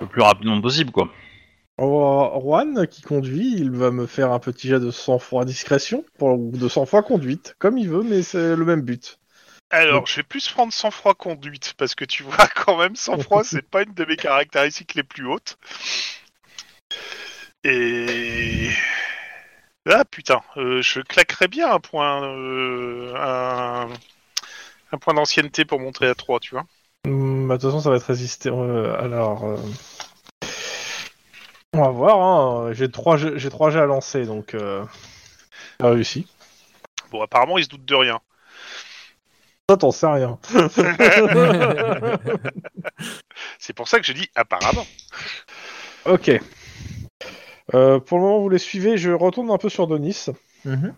le plus rapidement possible, quoi. Juan qui conduit, il va me faire un petit jet de sang-froid discrétion pour, ou de sang-froid conduite, comme il veut, mais c'est le même but. Alors, je vais plus prendre sang-froid conduite, parce que tu vois, quand même, sang-froid, c'est pas une de mes caractéristiques les plus hautes. Et... Ah, putain, euh, je claquerais bien un point, euh, un... un point d'ancienneté pour montrer à 3, tu vois. Hum, bah, de toute façon, ça va être résisté. euh, alors, euh, on va voir. Hein. J'ai trois, jets- j'ai trois jets à lancer, donc. euh, T'as réussi. Bon, apparemment, il se doute de rien. Ça, t'en sais rien. C'est pour ça que je dis apparemment. ok. Euh, pour le moment, vous les suivez. Je retourne un peu sur Denis. Mhm.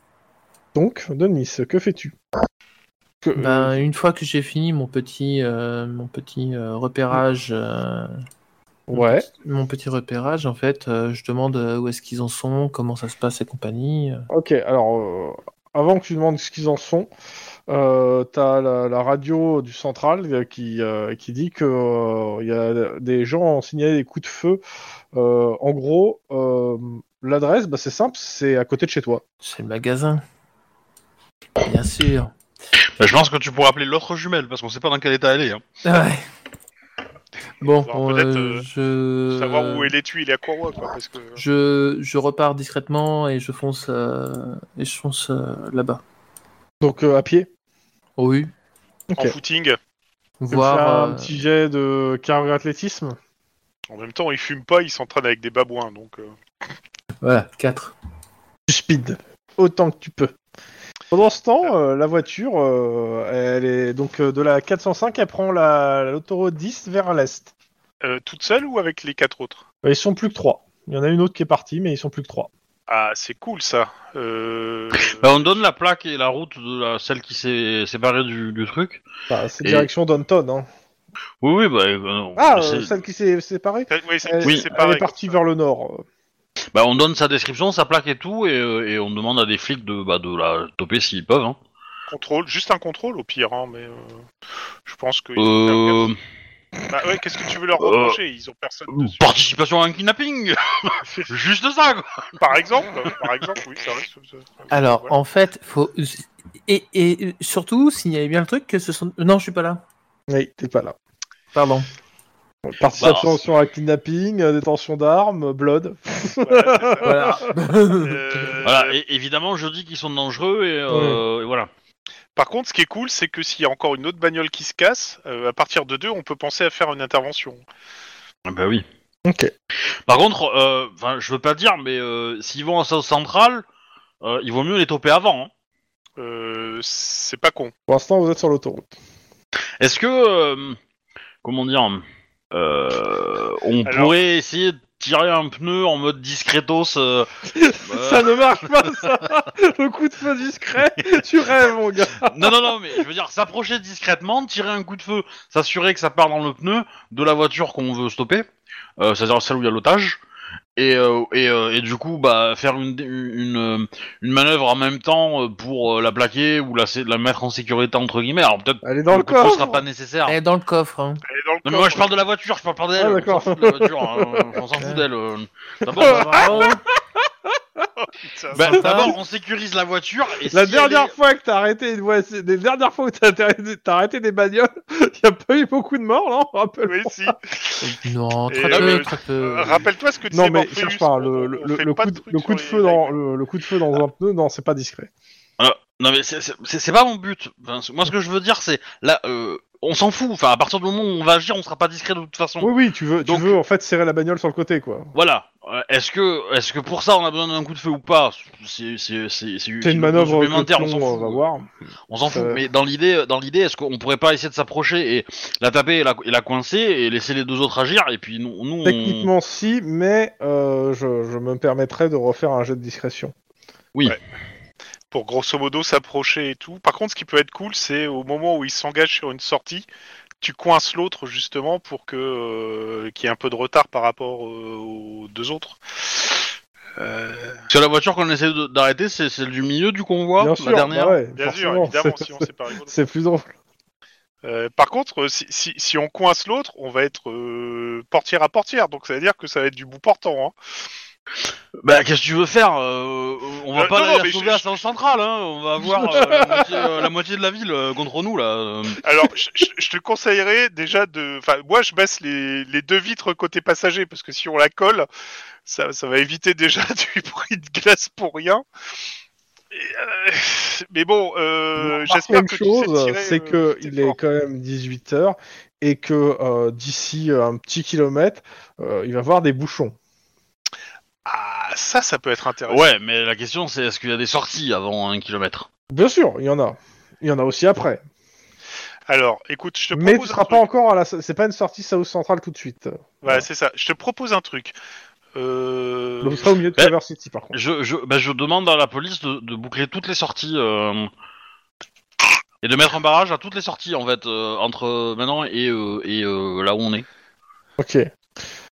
Donc, Denis, que fais-tu? Que- Ben, une fois que j'ai fini mon petit, euh, mon petit euh, repérage, euh, Ouais. mon petit repérage, en fait, euh, je demande euh, où est-ce qu'ils en sont, comment ça se passe et compagnie. euh. Ok, alors, euh, avant que tu demandes ce qu'ils en sont, euh, t'as la, la radio du central qui, euh, qui dit que euh, il y a des gens ont signalé des coups de feu. Euh, en gros, euh, l'adresse, bah, c'est simple, c'est à côté de chez toi. C'est le magasin. Bien sûr. Bah, je pense que tu pourrais appeler l'autre jumelle parce qu'on sait pas dans quel état elle est. hein. Ouais. Bon, peut-être, euh, je... Savoir où est l'étui et la courroie, quoi. Parce que... je, je repars discrètement et je fonce, euh, et je fonce euh, là-bas. Donc, euh, à pied? Oh oui. En footing? Voir. un petit jet de carré athlétisme? En même temps, il fume pas, il s'entraîne avec des babouins. Donc, euh, Voilà, 4. Du speed. Autant que tu peux. Pendant ce temps, euh, la voiture, euh, elle est donc euh, de la 405, elle prend la l'autoroute 10 vers l'est. euh, toute seule ou avec les quatre autres? Euh, Ils sont plus que trois. Il y en a une autre qui est partie, mais ils sont plus que trois. Ah, c'est cool ça. Euh... Bah, on donne la plaque et la route de la, celle qui s'est séparée du, du truc. Enfin, c'est Et- direction Downton. Hein. Oui, oui, bah, euh, Ah, c'est- euh, celle qui s'est séparée Oui, c'est Elle, Oui. elle est partie vers le nord. Bah, on donne sa description, sa plaque et tout, et, euh, et on demande à des flics de, bah, de la toper s'ils peuvent. Hein. Contrôle, juste un contrôle au pire, hein, mais euh, je pense que. Euh, Bah ouais, qu'est-ce que tu veux leur Euh, reprocher? Ils ont personne dessus. participation à un kidnapping Juste ça, quoi Par exemple, par exemple, oui, ça reste. Alors, voilà. en fait, faut. Et, et surtout, signalez bien le truc que ce sont. Non, je suis pas là. Oui, t'es pas là. Pardon. Participation Bah, sur un kidnapping, euh, détention d'armes, blood. Voilà. Euh, Voilà, et évidemment, je dis qu'ils sont dangereux, et, euh, et voilà. Par contre, ce qui est cool, c'est que s'il y a encore une autre bagnole qui se casse, euh, à partir de deux, on peut penser à faire une intervention. Ah Bah oui. ok. Par contre, euh, enfin, je veux pas dire, mais euh, s'ils vont en South Central, euh, il vaut mieux les toper avant. hein. Euh, c'est pas con. Pour l'instant, vous êtes sur l'autoroute. Est-ce que, euh, comment dire, euh, on Alors- pourrait essayer de tirer un pneu en mode discretos euh, ça ne marche pas, ça. Le coup de feu discret, tu rêves, mon gars. Non, non, non, mais je veux dire, s'approcher discrètement, tirer un coup de feu, s'assurer que ça part dans le pneu de la voiture qu'on veut stopper, euh, c'est-à-dire celle où il y a l'otage, et, euh, et, euh, et du coup, bah, faire une, une, une manœuvre en même temps euh, pour euh, la plaquer ou la, la mettre en sécurité, entre guillemets. Alors peut-être Elle est dans le coffre sera pas nécessaire. Elle est dans le coffre. Hein. Elle est dans le Non, mais moi je parle de la voiture, je parle pas d'elle. Ah, on d'accord. s'en fout de la voiture, hein, on s'en fout d'elle. euh. D'abord, Bravo. Putain, bah, d'abord, on sécurise la voiture. Et La si dernière elle est- fois que t'as arrêté une les dernières fois où t'as arrêté, t'as arrêté des bagnoles, y a pas eu beaucoup de morts, non? Rappelle. Oui, si. Non, Et très là, peu, mais- très peu. Euh, Rappelle-toi ce que tu Non mais Morpheus, cherche pas. on- Le, on le, fait le pas coup, de de, trucs le sur coup de les feu dans le, le coup de feu dans un pneu, non, c'est pas discret. Non mais c'est- c'est c'est- c'est pas mon but. Enfin, moi ce que je veux dire c'est là, euh, on s'en fout. Enfin à partir du moment où on va agir, on sera pas discret de toute façon. Oui, oui, tu veux, Donc- tu veux en fait serrer la bagnole sur le côté, quoi. Voilà. Euh, Est-ce que est-ce que pour ça on a besoin d'un coup de feu ou pas? C'est c'est c'est c'est C'est une manœuvre supplémentaire. que On s'en on fout. va voir. On s'en fout. Euh. Mais dans l'idée dans l'idée est-ce qu'on pourrait pas essayer de s'approcher et la taper et la, et la coincer et laisser les deux autres agir et puis nous, nous on- Techniquement, si, mais euh, je, je me permettrais de refaire un jet de discrétion. Pour grosso modo s'approcher et tout. Par contre, ce qui peut être cool, c'est au moment où il s'engage sur une sortie, tu coinces l'autre justement pour que euh, qu'il y ait un peu de retard par rapport euh, aux deux autres. Euh, que la voiture qu'on essaie d'arrêter c'est celle du milieu du convoi, Bien la sûr, dernière. bah ouais, bien sûr, forcément, évidemment, c'est- sinon c'est pas rigolo. C'est plus drôle. Euh, par contre, si, si, si on coince l'autre, on va être euh, portière à portière, donc ça veut dire que ça va être du bout portant. Hein. Bah qu'est-ce que tu veux faire euh, On va Euh, pas non, la mais sauver je- à South Central, hein. On va avoir euh, la, moitié, euh, la moitié de la ville euh, contre nous là. euh. Alors, je, je- je te conseillerais déjà de. Enfin, moi, je baisse les, les deux vitres côté passager parce que si on la colle, ça, ça va éviter déjà du bruit de glace pour rien. Et, euh, mais bon, euh, j'espère une que tu sais chose, tirer, c'est euh, que tes il est quand même 18h et que euh, d'ici un petit kilomètre, euh, il va y avoir des bouchons. Ah, ça, ça peut être intéressant. Ouais, mais la question c'est est-ce qu'il y a des sorties avant un kilomètre? Bien sûr, il y en a. Il y en a aussi après. Alors, écoute, je te Mais tu propose un seras pas truc. encore à la. C'est pas une sortie South Central tout de suite. Ouais, c'est ça. Je te propose un truc. Euh... Donc, seras au milieu de. Traverse City par contre. je, je, bah, je demande à la police de, de boucler toutes les sorties euh, et de mettre un barrage à toutes les sorties en fait euh, entre maintenant et, euh, et euh, là où on est Ok.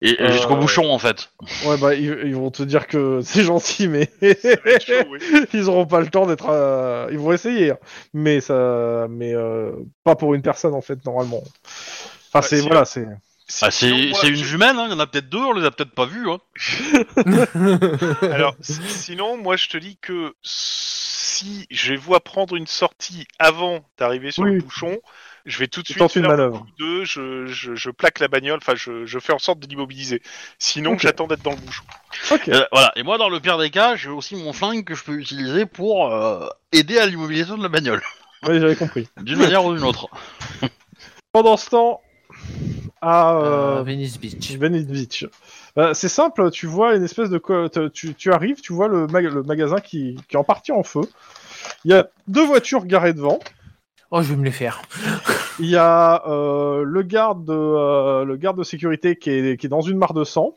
Et, et Euh, jusqu'au bouchon en fait. Ouais, bah, ils, ils vont te dire que c'est gentil, mais chaud, oui. ils auront pas le temps d'être. euh, Ils vont essayer, hein. mais ça, mais euh, pas pour une personne en fait normalement. Enfin, c'est si, voilà, c'est. Ah, c'est c'est une jumelle, hein, il y en a peut-être deux, on les a peut-être pas vus. Hein. Alors, si- sinon, moi, je te dis que si je vois prendre une sortie avant d'arriver sur Oui. le bouchon, je vais tout de suite une faire le manœuvre. coup de, je, je, je plaque la bagnole, enfin, je, je fais en sorte de l'immobiliser. Sinon, j'attends d'être dans le bouchon. Ok. Euh, voilà. Et moi, dans le pire des cas, j'ai aussi mon flingue que je peux utiliser pour euh, aider à l'immobilisation de la bagnole, Oui, j'avais compris. d'une manière ou d'une autre. Pendant ce temps, à Euh, euh, Venice Beach. Venice Beach. Bah, c'est simple, tu vois une espèce de... Tu, tu arrives, tu vois le, mag- le magasin qui, qui est en partie en feu. Il y a deux voitures garées devant. Oh, je vais me les faire. Il y a euh, le, garde de, euh, le garde de sécurité qui est, qui est dans une mare de sang.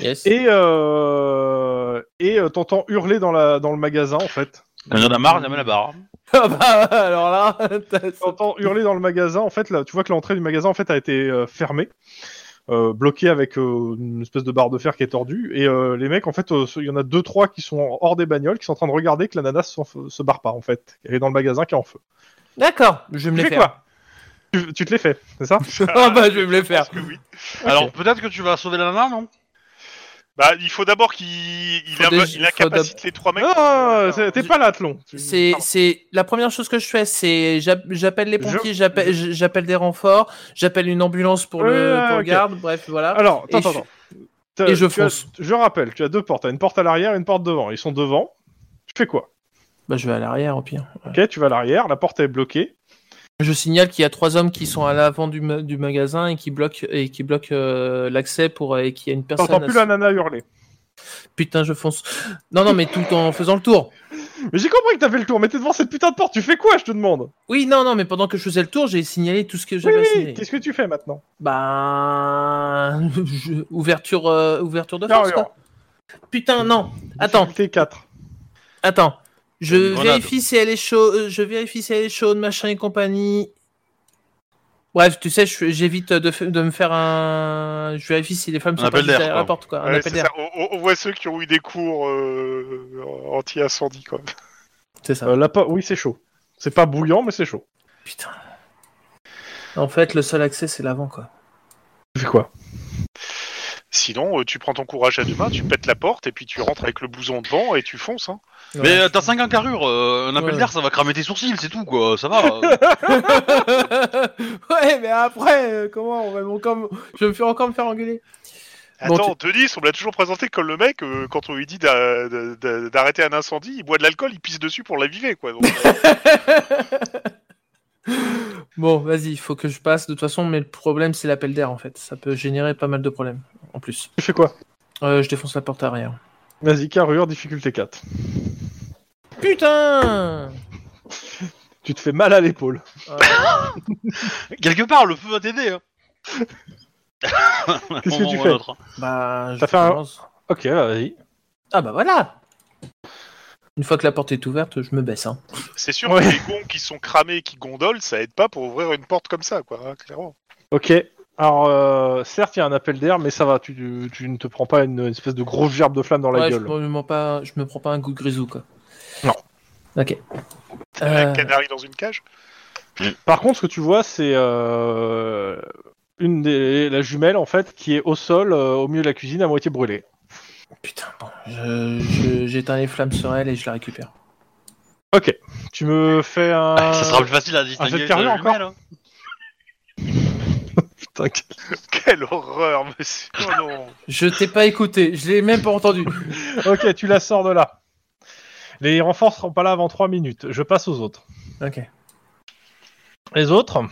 Yes. Et euh, et euh, t'entends hurler dans, la, dans le magasin, en fait. Quand il y en a marre, jamais la barre. Ah bah, alors là, t'as- T'entends hurler dans le magasin, en fait, là, tu vois que l'entrée du magasin, en fait, a été euh, fermée. Euh, bloquée avec euh, une espèce de barre de fer qui est tordue et euh, les mecs en fait euh, il y en a deux trois qui sont hors des bagnoles qui sont en train de regarder que la nana se, se barre pas en fait elle est dans le magasin qui est en feu D'accord, je vais me tu les fais faire. quoi tu, tu te les fais c'est ça Ah bah, je vais me les faire. Parce que oui. Alors peut-être que tu vas sauver la nana, non Bah, il faut d'abord qu'il il a, déjà- il incapacite les trois mecs. pour- euh, c'est- t'es pas là Tlon C'est, la première chose que je fais, c'est j'app- j'appelle les Je- pompiers, j'appelle, j'appelle des renforts, j'appelle une ambulance pour le, pour garde, bref, voilà. alors Et attends je- attends T'as- et je as- fonce. je rappelle tu as deux portes t'as une porte à l'arrière et une porte devant ils sont devant tu fais quoi? Bah, je vais à l'arrière au pire. Ouais. ok tu vas à l'arrière la porte est bloquée Je signale qu'il y a trois hommes qui sont à l'avant du, ma- du magasin et qui bloquent et qui bloquent euh, l'accès pour et qu'il y a une personne. t'entends plus la nana hurler Putain, je fonce. Non, non, mais tout en faisant le tour. mais j'ai compris que t'as fait le tour mais t'es devant cette putain de porte tu fais quoi je te demande? Oui, non, non, mais pendant que je faisais le tour, j'ai signalé tout ce que oui, j'avais oui, signaler. qu'est-ce que tu fais maintenant? Bah, je- ouverture, euh, ouverture de force. Putain, non. Attends, Difficulté 4 attends. Je vérifie si elle est chaude. euh, Je vérifie si elle est chaude, machin et compagnie. Bref, tu sais, j'évite de, f- de me faire un. Je vérifie si les femmes sont pas appel juste d'air, derrière la quoi. porte, quoi. Un Ouais. On, on- on voit ceux qui ont eu des cours euh, anti-incendie, quoi. C'est ça. Euh, la po- oui c'est chaud c'est pas bouillant mais c'est chaud Putain. En fait, le seul accès, c'est l'avant, quoi. tu fais quoi? Sinon, euh, tu prends ton courage à deux mains, tu pètes la porte et puis tu rentres avec le blouson devant et tu fonces. Hein. Mais euh, t'as 5 en carrure, euh, un appel Ouais. d'air ça va cramer tes sourcils, c'est tout quoi, ça va. euh. ouais, mais après, euh, comment on va encore... Je vais me faire encore me faire engueuler. Bon, Attends, Denis, on me l'a toujours présenté comme le mec, euh, quand on lui dit d'a- d'a- d'arrêter un incendie, il boit de l'alcool, il pisse dessus pour l'aviver, quoi. Donc, euh, Bon, vas-y, il faut que je passe de toute façon, mais le problème, c'est l'appel d'air, en fait. Ça peut générer pas mal de problèmes, en plus. tu fais quoi? Euh, je défonce la porte arrière. Vas-y, carrure, difficulté 4. Putain Tu te fais mal à l'épaule. Euh, Quelque part, le feu va t'aider. Hein. Qu'est-ce que tu fais? Bah, je T'as fait un- commence. Ok, vas-y. Ah bah voilà Une fois que la porte est ouverte, je me baisse. Hein. c'est sûr Ouais. que les gonds qui sont cramés, qui gondolent, ça aide pas pour ouvrir une porte comme ça, quoi, hein, clairement. Ok. Alors, euh, certes, il y a un appel d'air, mais ça va, tu, tu ne te prends pas une espèce de grosse gerbe de flamme dans la Ouais, je gueule. me, mets pas, je me prends pas un goût de grisou, quoi. Non. Ok. Un Euh, canari dans une cage? Par contre, ce que tu vois, c'est euh, une des la jumelle en fait qui est au sol, euh, au milieu de la cuisine, à moitié brûlée. Putain, bon, j'éteins les flammes sur elle et je la récupère. Ok. Tu me fais un. Ça sera plus facile à jet distinguer. de avec carrure la encore jumelle, hein. Putain, Quelle horreur, monsieur Oh non Je t'ai pas écouté, je l'ai même pas entendu. ok, tu la sors de là. Les renforts seront pas là avant 3 minutes. Je passe aux autres. Ok. Les autres,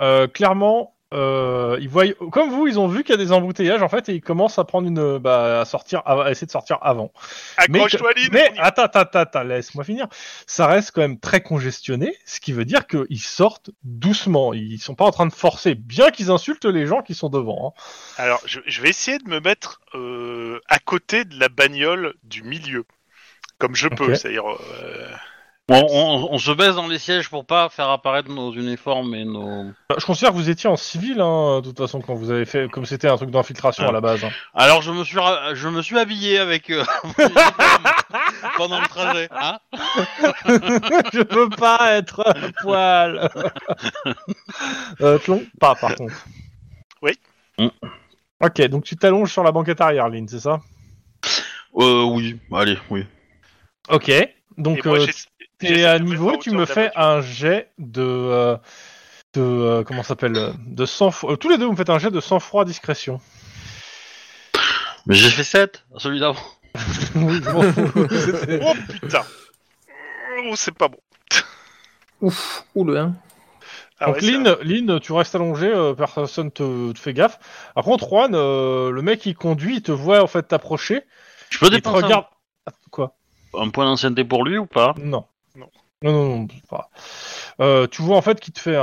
euh, clairement, euh, ils voient, comme vous, ils ont vu qu'il y a des embouteillages en fait et ils commencent à prendre une, bah, à sortir, à essayer de sortir avant. Accroche-toi, Mais va. attends, attends, attends, laisse-moi finir. Ça reste quand même très congestionné, ce qui veut dire qu'ils sortent doucement. Ils sont pas en train de forcer, bien qu'ils insultent les gens qui sont devant. hein. Alors, je, je vais essayer de me mettre euh, à côté de la bagnole du milieu. Comme je peux, c'est-à-dire... euh, On, on- on se baisse dans les sièges pour pas faire apparaître nos uniformes et nos. Bah, Je considère que vous étiez en civil, hein, de toute façon, quand vous avez fait, comme c'était un truc d'infiltration à la base. hein. Alors je me suis ra- je me suis habillé avec euh, pendant le trajet. Hein je peux pas être à poil. euh, Tlon, pas par contre. Oui. Mm. Ok, donc tu t'allonges sur la banquette arrière, Lynn, c'est ça? Euh, oui, allez, oui. Ok, et donc moi, euh, t'es à niveau, tu me fais un jet de... euh, de euh, comment ça s'appelle euh, De sang tous les deux, vous me faites un jet de sang-froid discrétion. Mais j'ai fait 7, celui d'avant. Oh putain Oh, c'est pas bon. Ouf, oule, hein. Ah Donc ouais, Lynn, Lynn, tu restes allongé, euh, personne te, te fait gaffe. Par contre, Juan, euh, le mec qui conduit, il te voit en fait t'approcher. Je peux dépenser regarde. Quoi? Un, un point d'ancienneté pour lui ou pas? Non. Non. Non, non, pas. Euh, tu vois en fait qu'il te fait un.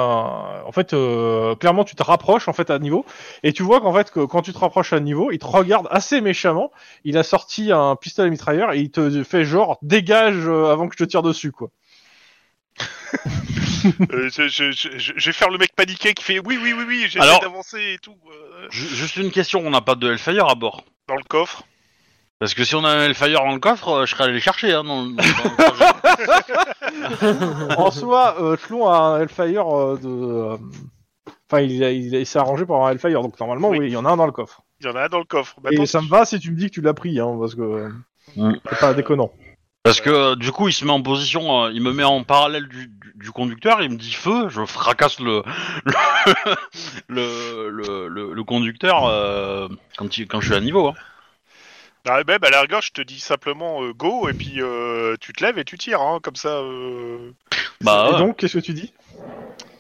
En fait, euh, clairement, tu te rapproches en fait à niveau, et tu vois qu'en fait que quand tu te rapproches à niveau, il te regarde assez méchamment. Il a sorti un pistolet mitrailleur et il te fait genre dégage euh, avant que je te tire dessus, quoi. Euh, je, je- je- je- je vais faire le mec paniqué qui fait oui, oui, oui, oui, j'essaie Alors- d'avancer et tout. euh, Ju- Juste une question, on n'a pas de Hellfire à bord. dans le coffre. Parce que si on a un Hellfire dans le coffre, euh, je serais allé les chercher. Hein, dans, dans le en soi, euh, Tlon a un Hellfire euh, de. euh, Enfin, il, a- il, a- il s'est arrangé pour avoir un Hellfire, donc normalement, Oui. oui, il y en a un dans le coffre. Il y en a un dans le coffre. Bah, et ça me va si tu me dis que tu l'as pris, hein, parce que euh, Mm. c'est pas déconnant. Parce que euh, du coup, il se met en position, euh, il me met en parallèle du, du, du conducteur, il me dit feu, je fracasse le le, le, le, le conducteur euh, quand, il, quand je suis à niveau. Hein. Bah, même à la rigueur, je te dis simplement euh, go et puis euh, tu te lèves et tu tires, hein, comme ça. euh, Bah et donc, qu'est-ce que tu dis?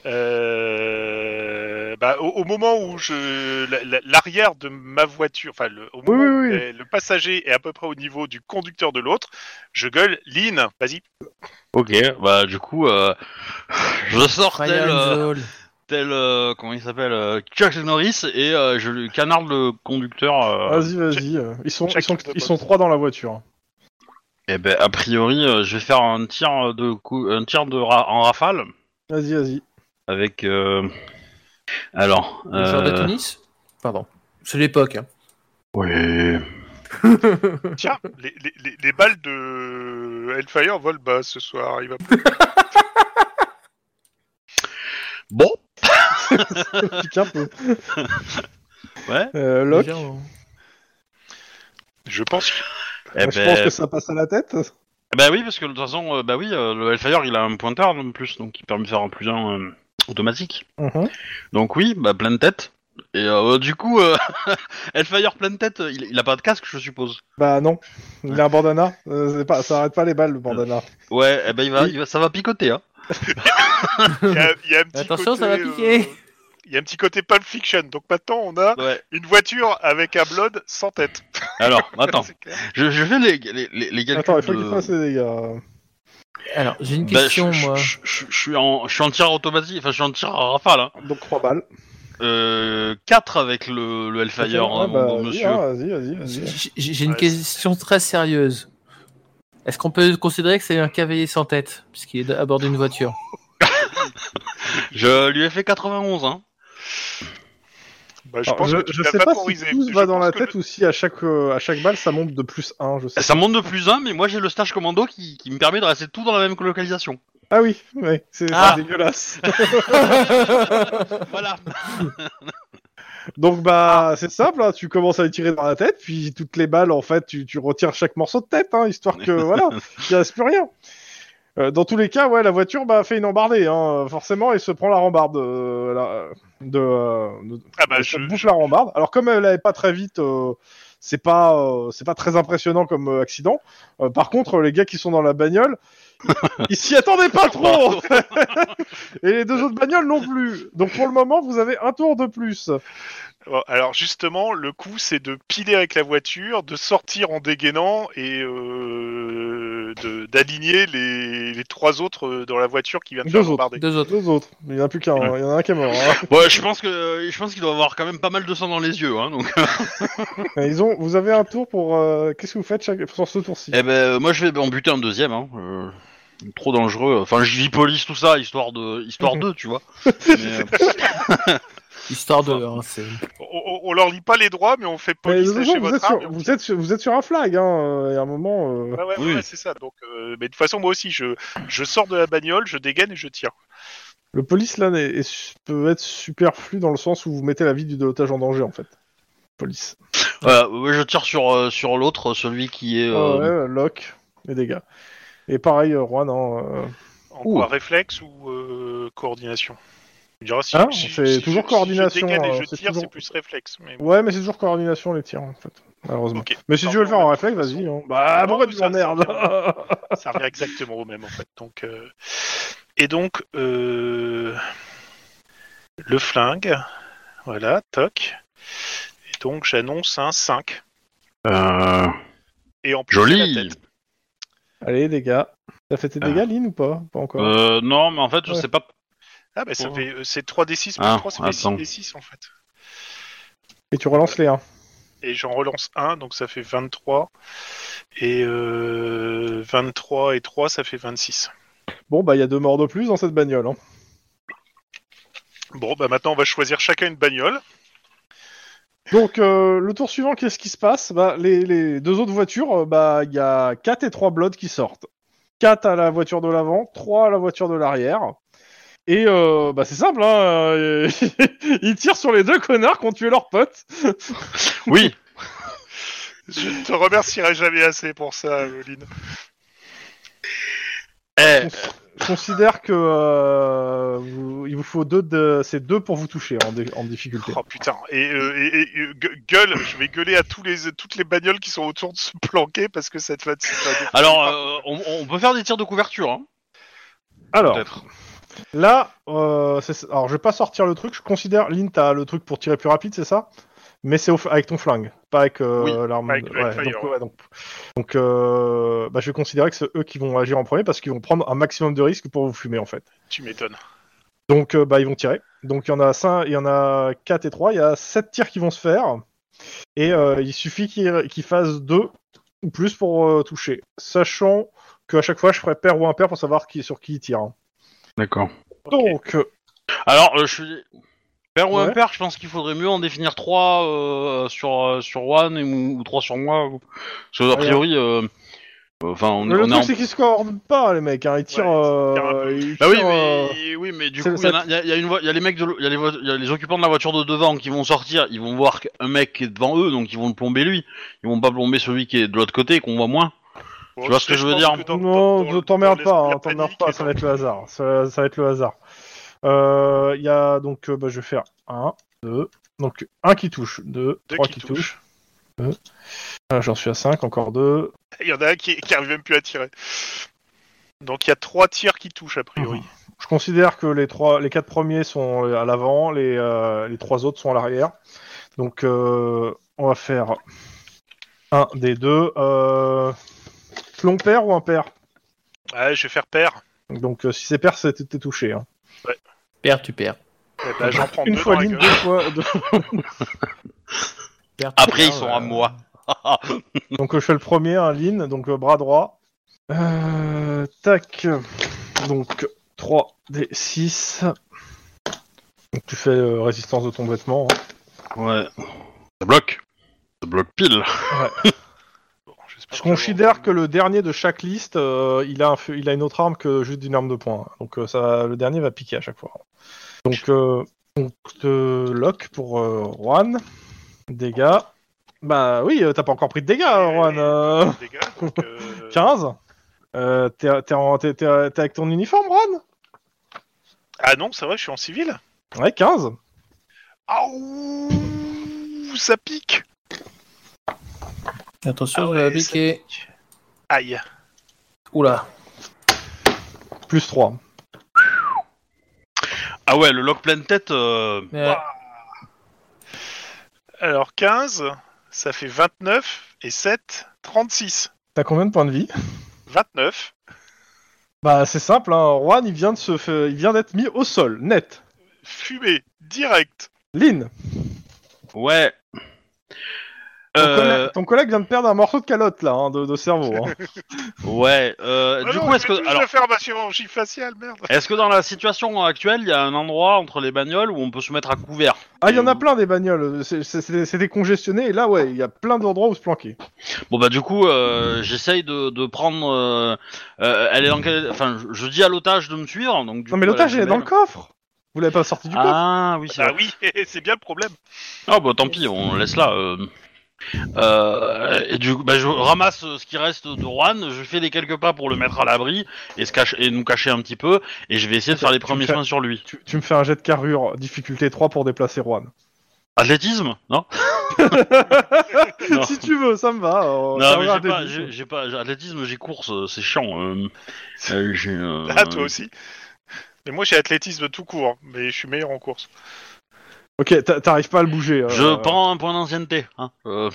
Euh, bah, au, au moment où je la- la- l'arrière de ma voiture, enfin le, au Oui, moment oui, où oui. le- le passager est à peu près au niveau du conducteur de l'autre, je gueule Lynn, vas-y. Ok, bah du coup, euh, je sors tel, euh. Tel euh, comment il s'appelle, euh, Chuck Norris et euh, je lui canarde le conducteur. euh, Vas-y, vas-y. Ils sont, ils sont, ils sont trois dans la voiture. Et ben a priori, euh, je vais faire un tir de coup, un tir de ra- en rafale Vas-y, vas-y. avec. euh, Alors. Le joueur de tennis Pardon. C'est l'époque. Hein. Ouais. Tiens, les, les, les, les balles de Hellfire volent bas ce soir. Il va Bon. Pique un peu. Ouais. Euh, Locke, Je pense. Eh je ben, pense que ça passe à la tête. bah oui, parce que de toute façon, euh, bah oui, euh, le Hellfire il a un pointeur en plus, donc il permet de faire un plus un euh, automatique. Mhm. Donc oui, bah pleine tête. Et euh, du coup, euh, Hellfire pleine tête, il, il a pas de casque, je suppose. Bah non, il a un bandana. Euh, c'est pas, ça arrête pas les balles, le bandana. Ouais, eh ben il va, Oui. il va, ça va picoter, hein. Il y a, il y a un petit Attention, côté, ça va piquer. euh, Il y a un petit côté Pulp Fiction. Donc maintenant, on a Ouais. une voiture avec un Blood sans tête. Alors, attends, C'est clair. je, je fais les, les, les, les calculs. Attends, il faut de- qu'il fasse les dégâts. Alors, j'ai une Bah, question, je, moi. je, je- je suis en, je suis en tir automatique, enfin je suis en tir à rafale. Hein. Donc 3 balles. Euh, 4 avec le, le Hellfire, Ok, hein, ouais, mon bah, bon vas-y, monsieur. hein, Vas-y, vas-y, vas-y. J'ai- J'ai j'ai une Ouais, question très sérieuse. Est-ce qu'on peut considérer que c'est un cavalier sans tête, puisqu'il est à bord d'une voiture Je lui ai fait 91, hein. Bah, je Alors, pense je, que tu je l'as sais pas si tout va dans la tête le- ou si à chaque, euh, à chaque balle ça monte de plus 1, je sais. Ça monte de plus 1, mais moi j'ai le stage commando qui, qui me permet de rester tout dans la même localisation. Ah oui, ouais, c'est Ah. c'est dégueulasse. voilà. Donc bah c'est simple, hein, tu commences à les tirer dans la tête, puis toutes les balles en fait tu, tu retires chaque morceau de tête, hein, histoire que voilà, il reste plus rien. Euh, dans tous les cas, ouais, la voiture bah, fait une embardée, hein, forcément, et se prend la rambarde euh, la- de, euh, de- Ah bah, elle je, bouffe la rambarde. Alors comme elle allait pas très vite, euh, c'est pas c'est pas très impressionnant comme accident. Par contre, les gars qui sont dans la bagnole, Ils s'y attendaient pas trop Et les deux autres bagnoles non plus. Donc pour le moment, vous avez un tour de plus. Alors justement, le coup, c'est de piler avec la voiture, de sortir en dégainant et euh, de- d'aligner les, les trois autres euh, dans la voiture qui vient de Deux faire autres. bombarder. Deux autres. Deux autres. Il y en a plus qu'un. hein. Il y en a un qui est mort. hein. Ouais, je pense que je pense qu'il doit avoir quand même pas mal de sang dans les yeux, hein, donc. Ils ont. Vous avez un tour pour. euh, Qu'est-ce que vous faites chaque... sur ce tour-ci? Eh ben, moi je vais en buter un deuxième, hein. euh, trop dangereux. Enfin, je dis police tout ça, histoire de, histoire d'eux, tu vois. Mais, euh, Histoire de. hein, On, on- leur lit pas les droits, mais on fait police chez vous, votre êtes sur, arme. et on- vous, êtes sur, vous êtes sur un flag, hein. euh, Et à un moment. euh, Ouais, ouais, Oui. ouais, c'est ça. Donc, euh, mais de toute façon, moi aussi, je, je sors de la bagnole, je dégaine et je tire. Le police là est- est- peut être superflu dans le sens où vous mettez la vie du l'otage en danger en fait. Police. voilà, ouais, je tire sur euh, sur l'autre, celui qui est. Ah ouais, lock, les dégâts. Et pareil, Juan, hein, euh, En Ouh. quoi, réflexe ou euh, coordination? Tu diras si, Hein, si- c'est si- toujours si coordination, je dégaine et euh, je c'est tire, toujours- c'est plus réflexe. Mais... Ouais, mais c'est toujours coordination les tirs en fait, malheureusement. Mais si tu veux le faire en réflexe, vas-y. Hein. Bah, Non, pourquoi tu m'emmerdes Ça revient exactement au même en fait. Donc, euh, Et donc, euh, le flingue, voilà, toc. Et donc j'annonce un 5. euh, Et en plus, la joli. tête. Allez, dégâts. T'as fait tes dégâts, Lynn, ou pas? Pas encore. Euh, non, mais en fait, je Ouais. sais pas. Ah bah ça Oh. fait, euh, c'est 3d6 plus Ah, 3, ça fait attends. 6d6 en fait. Et tu relances les 1. Et j'en relance un, donc ça fait 23. Et euh, 23 et 3, ça fait 26. Bon, bah, il y a deux morts de plus dans cette bagnole. Hein. Bon, bah maintenant on va choisir chacun une bagnole. Donc, euh, le tour suivant, qu'est-ce qui se passe? Bah, les, les deux autres voitures, euh, bah, il y a 4 et 3 Bloods qui sortent. 4 à la voiture de l'avant, 3 à la voiture de l'arrière. Et euh, bah, c'est simple, hein, euh, ils tirent sur les deux connards qui ont tué leur pote. Oui. Je te remercierai jamais assez pour ça, Lynn. Eh, Je considère que euh, vous- il vous faut deux de, c'est deux pour vous toucher en, dé- en difficulté. Oh putain. Et, euh, et- et, gue- gueule, je vais gueuler à tous les, toutes les bagnoles qui sont autour de se planquer parce que cette fatigue. alors, euh, on, on peut faire des tirs de couverture, hein, Alors, peut-être. Là, euh, alors je vais pas sortir le truc. Je considère, Lynn, t'as le truc pour tirer plus rapide, c'est ça? Mais c'est avec ton flingue, pas avec euh, Oui, l'arme. avec- ouais, donc, ouais. ouais, donc, donc, euh, bah, je vais considérer que c'est eux qui vont agir en premier parce qu'ils vont prendre un maximum de risques pour vous fumer en fait. Tu m'étonnes. Donc, euh, bah, ils vont tirer. Donc, il y en a 5, il y en a 4 et 3. Il y a 7 tirs qui vont se faire. Et il suffit qu'ils fassent 2 ou plus pour toucher. Sachant qu'à chaque fois, je ferai pair ou impair pour savoir qui, sur qui ils tirent. D'accord. Donc, euh, Alors, euh, je suis. Père ou Ouais. impair, je pense qu'il faudrait mieux en définir 3 sur, euh, sur One ou, 3 sur moi. ou- Parce qu'à priori, euh, euh, enfin, on, le on est en. truc, c'est qu'ils se coordonnent pas, les mecs. Hein. Ils tirent. Ouais, ils tirent un euh, ils Bah oui, tirent, euh, mais, oui, mais du c'est- coup, il y, en a- ça- il y a- il y a une voie- il y a les mecs, de, il y a les, vo- il y a les occupants de la voiture de devant qui vont sortir, ils vont voir qu'un mec qui est devant eux, donc ils vont le plomber lui. Ils vont pas plomber celui qui est de l'autre côté, qu'on voit moins. Bon, Tu vois ce que je veux dire Non, t'emmerdes pas, hein, de t'emmerdes pas, ça va être le hasard. Ça, ça va être le hasard. Euh, Il y a donc, euh, bah, je vais faire 1, 2, donc 1 qui touche, 2, Deux 3 qui touche. 2. J'en suis à 5, encore 2. Il y en a un qui, qui arrive même plus à tirer. Donc il y a trois tirs qui touchent a priori. Je considère que les trois, les quatre premiers sont à l'avant, les, euh, les trois autres sont à l'arrière. Donc, euh, on va faire un des deux. Euh... Plomb pair ou impair Ouais, je vais faire paire. Donc, euh, si c'est pair, c'est- t'es touché. Hein. Perds, tu perds. Eh ben, J'en prends Une deux fois dans la ligne, gueule. deux fois. deux- tu Après, perds, ils sont euh, à moi. Donc, euh, je fais le premier, un lean, donc euh, bras droit. Euh, tac. Donc, 3 des 6. Donc, tu fais euh, résistance de ton vêtement. hein. Ouais. Ça bloque. Ça bloque pile. Je considère que le dernier de chaque liste, euh, il, a un feu- il a une autre arme que juste une arme de poing. Donc euh, ça, le dernier va piquer à chaque fois. Donc, euh, on te lock pour euh, Juan. Dégâts. Bah oui, euh, t'as pas encore pris de dégâts, Juan. euh, des dégâts, donc, euh, 15. Euh, t'es, t'es en- t'es- t'es- t'es avec ton uniforme, Juan? Ah non, c'est vrai, je suis en civil. Ouais, 15. Ah ouh, ça pique. Attention, Ah je ouais, vais ça piquer. Aïe. Oula. Plus 3. Ah ouais, le lock pleine tête. euh, Alors 15, ça fait 29 et 7, 36. T'as combien de points de vie 29. Bah c'est simple, hein. Juan il vient de se il vient d'être mis au sol, net. Fumé, direct. Lynn, Ouais. Ton, Euh, collègue, ton collègue vient de perdre un morceau de calotte là, hein, de, de cerveau. hein. ouais. euh, Ah du non, coup, est-ce je vais que alors, le faire ma chirurgie faciale, merde. est-ce que dans la situation actuelle, il y a un endroit entre les bagnoles où on peut se mettre à couvert? Ah il y en a plein des bagnoles, c'est- décongestionné et là ouais, il y a plein d'endroits où se planquer. Bon bah du coup, euh, j'essaye de, de prendre. euh, euh, elle est dans quel... Enfin, je, dis à l'otage de me suivre. Donc. Du Non mais l'otage elle est dans le coffre Vous l'avez pas sorti du coffre? Ah oui, c'est Ah vrai. oui, c'est bien le problème. Ah bah tant pis, on laisse là. Euh. Euh, et du coup, bah, je ramasse ce qui reste de Juan, je fais les quelques pas pour le mettre à l'abri et, se cache- et nous cacher un petit peu, et je vais essayer de faire les premiers fais- soins sur lui. tu, tu me fais un jet de carrure, difficulté 3 pour déplacer Juan. Athlétisme? Non? Non. si tu veux, ça me va. euh, Non, mais j'ai pas, athlétisme. j'ai j'ai pas, j'ai- athlétisme, j'ai course, euh, c'est chiant. euh. Euh, j'ai, euh, Ah, toi aussi. Mais moi j'ai athlétisme tout court, mais je suis meilleur en course. Ok, t'a- t'arrives pas à le bouger. euh, Je prends un point d'ancienneté. Hein. Euh,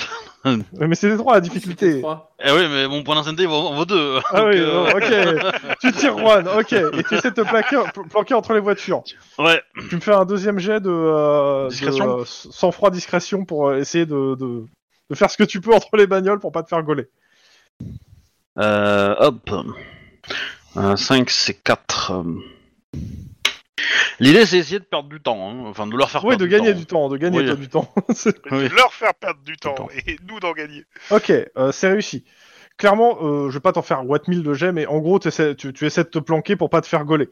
Mais c'est des 3 la difficulté. Trois. eh oui, mais mon point d'ancienneté vaut, vaut deux. Ah oui, euh, oh, ok. tu tires Juan, ok. Et tu essaies de te plaquer, pl- planquer entre les voitures. Ouais. Tu me fais un deuxième jet de, euh, Discrétion de, euh, sang-froid discrétion pour euh, essayer de, de, de faire ce que tu peux entre les bagnoles pour pas te faire gauler. Euh, hop. 5, c'est 4. L'idée, c'est essayer de perdre du temps. Hein. Enfin, de leur faire Oui, perdre de du gagner temps. du temps, de gagner Oui. toi, du temps. C'est- Oui. De leur faire perdre du temps temps. et nous d'en gagner. ok, euh, c'est réussi. Clairement, euh, je vais pas t'en faire what 1000 de jet, mais en gros, t'essaies- tu, tu essaies de te planquer pour pas te faire gauler.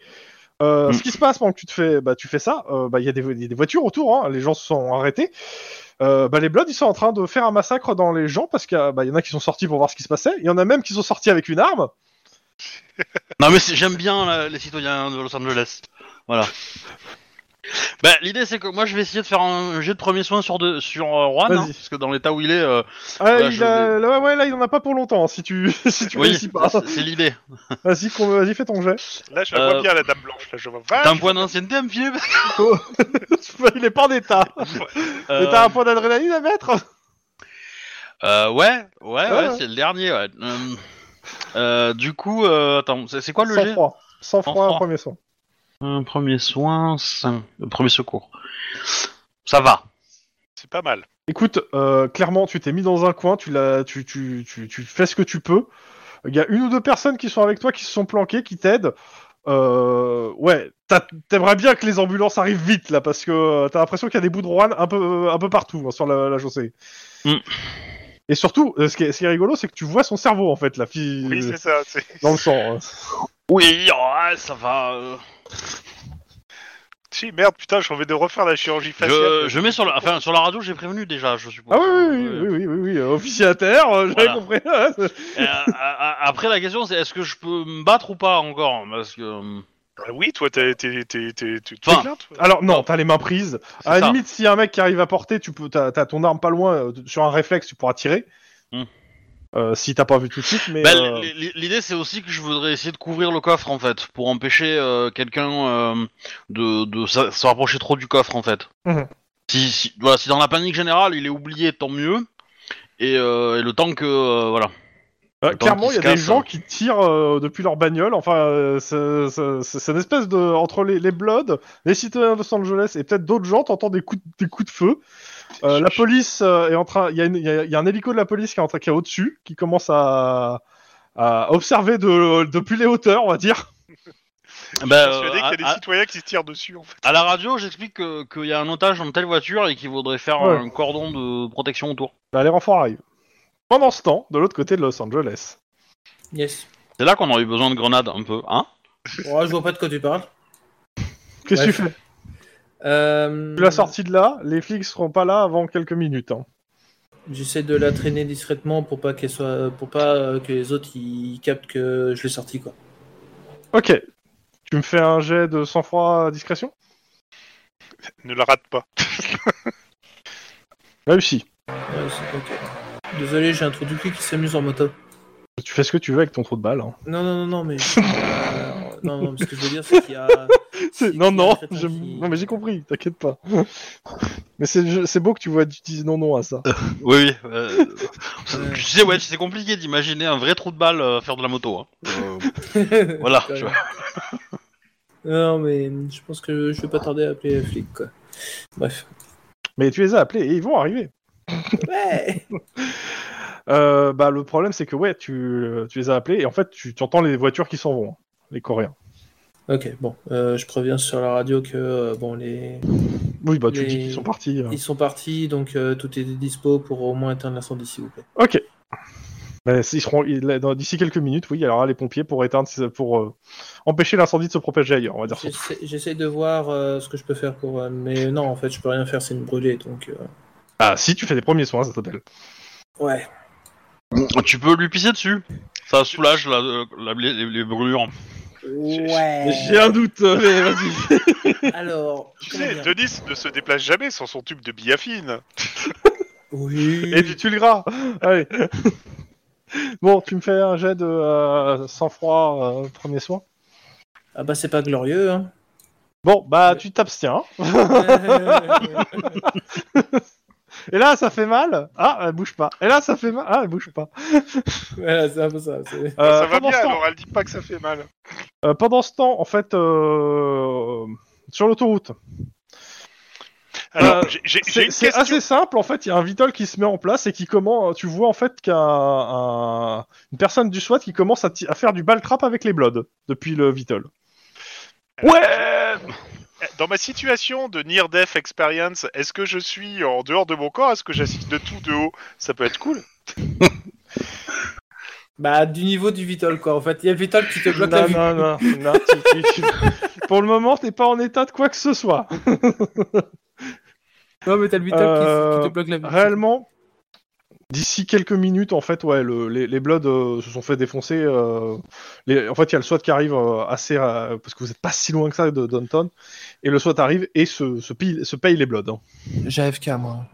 Euh, Mm. Ce qui se passe pendant que tu te fais, bah, tu fais ça, euh, bah, il y, a des- il y a des voitures autour, hein, les gens se sont arrêtés. Euh, bah, les Bloods, ils sont en train de faire un massacre dans les gens parce qu'il y, a- bah, il y en a qui sont sortis pour voir ce qui se passait. Il y en a même qui sont sortis avec une arme. Non, mais c'est- j'aime bien euh, les citoyens de Los Angeles. Voilà. Bah, l'idée, c'est que moi, je vais essayer de faire un jet de premier soin sur, de, sur euh, Juan. hein, Vas-y. parce que dans l'état où il est. euh, Ah, Ouais, il je a- là, ouais, là, il en a pas pour longtemps si tu, si tu oui, réussis pas. c'est l'idée. Vas-y, vas-y, fais ton jet. Là je la vois Euh, bien la dame blanche. Là je vois. T'as un point d'ancienneté à me filer il est pas en état. Euh, Mais t'as un point d'adrénaline à mettre? euh, Ouais, ouais, ouais, Ouais. c'est le dernier, ouais. Euh, euh, du coup, euh, attends, c'est quoi le Sans jet froid. Sans froid, premier son. Un premier soin, cinq- euh, premier secours. Ça va. C'est pas mal. Écoute, euh, clairement, tu t'es mis dans un coin, tu, l'as, tu, tu, tu, tu fais ce que tu peux. Il y a une ou deux personnes qui sont avec toi, qui se sont planquées, qui t'aident. Euh, ouais, t'aimerais bien que les ambulances arrivent vite là, parce que euh, t'as l'impression qu'il y a des bouts de Rouen un peu, un peu partout hein, sur la, la chaussée. Mm. Et surtout, ce qui est, ce qui est rigolo, c'est que tu vois son cerveau en fait, la fille Oui c'est ça. dans le sang. Oui, ouais, ça va. euh. Si merde putain j'ai envie de refaire la chirurgie faciale. Je, je mets sur la, enfin, sur la radio, j'ai prévenu déjà, je suppose. Ah oui, oui, oui, oui, oui, oui, oui, euh, officier à terre, euh, j'avais Voilà. compris. hein, c'est- Euh, a- a- après, la question, c'est est-ce que je peux me battre ou pas encore Parce que. euh, Ah oui toi t'es t'es t'es t'es Enfin, toi. Alors non, t'as les mains prises. c'est À la ça. limite, s'il y a un mec qui arrive à porter, tu peux, t'as, t'as ton arme pas loin, euh, sur un réflexe, tu pourras tirer. Hmm. Euh, si t'as pas vu tout de suite, mais Bah, euh, L'idée, c'est aussi que je voudrais essayer de couvrir le coffre, en fait, pour empêcher euh, quelqu'un euh, de, de se rapprocher trop du coffre, en fait. Mhm. Si, si, voilà, si dans la panique générale, il est oublié, tant mieux. Et, euh, et le temps que. euh, voilà. euh, le temps clairement, il y a des gens hein. qui tirent euh, depuis leur bagnole. Enfin, euh, c'est, une espèce de entre les, les Bloods, les citoyens de Los Angeles et peut-être d'autres gens, t'entends des coups, de- des coups de feu. Euh, la police euh, est en train, il y, a y a- y a un hélico de la police qui est en train, qui est au-dessus, qui commence à, à observer de, depuis les hauteurs, on va dire. Bah, Je suis persuadé euh, qu'il y a des à, citoyens qui se tirent dessus en fait. à la radio, j'explique que- qu'il y a un otage dans telle voiture et qu'il faudrait faire Ouais. un cordon de protection autour. Bah, les renforts arrivent. Pendant ce temps, de l'autre côté de Los Angeles. Yes. C'est là qu'on aurait eu besoin de grenades, un peu, hein? Ouais, je vois pas de quoi tu parles. Qu'est-ce que tu fais? Euh, Tu l'as sortie de là, les flics seront pas là avant quelques minutes. hein. J'essaie de la traîner discrètement pour pas qu'elle soit, pour pas euh, que les autres ils captent que je l'ai sortie quoi. Ok. Tu me fais un jet de sang-froid discrétion? Ne la rate pas. Réussi. Ouais. Désolé, j'ai un trou du cul qui s'amuse en moto. Tu fais ce que tu veux avec ton trou de balle. hein. Non, non, non, non, mais. non, non, mais ce que je veux dire, c'est qu'il y a. C'est- non, a non, je- qui- non, mais j'ai compris, t'inquiète pas. mais c'est beau que tu vois, tu dises non, non à ça. Oui, oui. euh, tu sais, ouais, c'est compliqué d'imaginer un vrai trou de balle euh, faire de la moto. hein. Euh, voilà, tu vois. Non, mais je pense que je vais pas tarder à appeler les flics, quoi. Bref. Mais tu les as appelés et ils vont arriver. Ouais Euh, bah, le problème, c'est que ouais, tu, tu les as appelés et en fait, tu, tu entends les voitures qui s'en vont, hein, les Coréens. Ok, bon, euh, je préviens sur la radio que, euh, bon, les... Oui, bah, tu Les- dis qu'ils sont partis. euh. ils sont partis, donc euh, tout est dispo pour au moins éteindre l'incendie, s'il vous plaît. Ok. Mais ils seront d'ici quelques minutes, oui, il y aura les pompiers pour éteindre, pour euh, empêcher l'incendie de se propager ailleurs, on va dire. J'essaie de voir euh, ce que je peux faire pour... euh, mais non, en fait, je peux rien faire, c'est une brûlée, donc... euh, Ah, si tu fais des premiers soins, ça s'appelle. Ouais. Tu peux lui pisser dessus. Ça soulage la, la- les, les brûlures. Ouais. J'ai un doute, mais vas-y. Alors, Tu sais, Denis ne se déplace jamais sans son tube de biafine. Oui. Et puis tu le gras. Allez. bon, tu me fais un jet de euh, sang-froid, euh, premier soin. Ah bah c'est pas glorieux, hein. Bon, bah tu t'abstiens. Et là, ça fait mal. Ah, elle bouge pas. Et là, ça fait mal. Ah, elle bouge pas. voilà, c'est un peu ça. c'est- Euh, ça va pendant bien, ce temps- alors elle dit pas que ça fait mal. Euh, pendant ce temps, en fait, euh, sur l'autoroute, Alors, Euh, j'ai- j'ai j'ai c'est une c'est question. assez simple. En fait, il y a un Vitol qui se met en place et qui commence. Tu vois en fait qu'un un- une personne du SWAT qui commence à, ti- à faire du ball trap avec les Bloods depuis le Vitol. Ouais Dans ma situation de Near Death Experience, est-ce que je suis en dehors de mon corps? Est-ce que j'assiste de tout de haut? Ça peut être cool. Bah du niveau du Vitol quoi. En fait, il y a le Vitol qui te bloque la Non, vue. non, non, non, tu- tu- tu- Pour le moment, t'es pas en état de quoi que ce soit. Non mais t'as le Vitol qui- Euh, qui, te bloque la vue. Réellement, d'ici quelques minutes, en fait, ouais, le- les, les Bloods euh, se sont fait défoncer. euh, les- en fait, il y a le SWAT qui arrive euh, assez euh, parce que vous êtes pas si loin que ça de Downton, et le SWAT arrive et se, se, pille- se paye les Bloods, hein, J'ai AFK moi.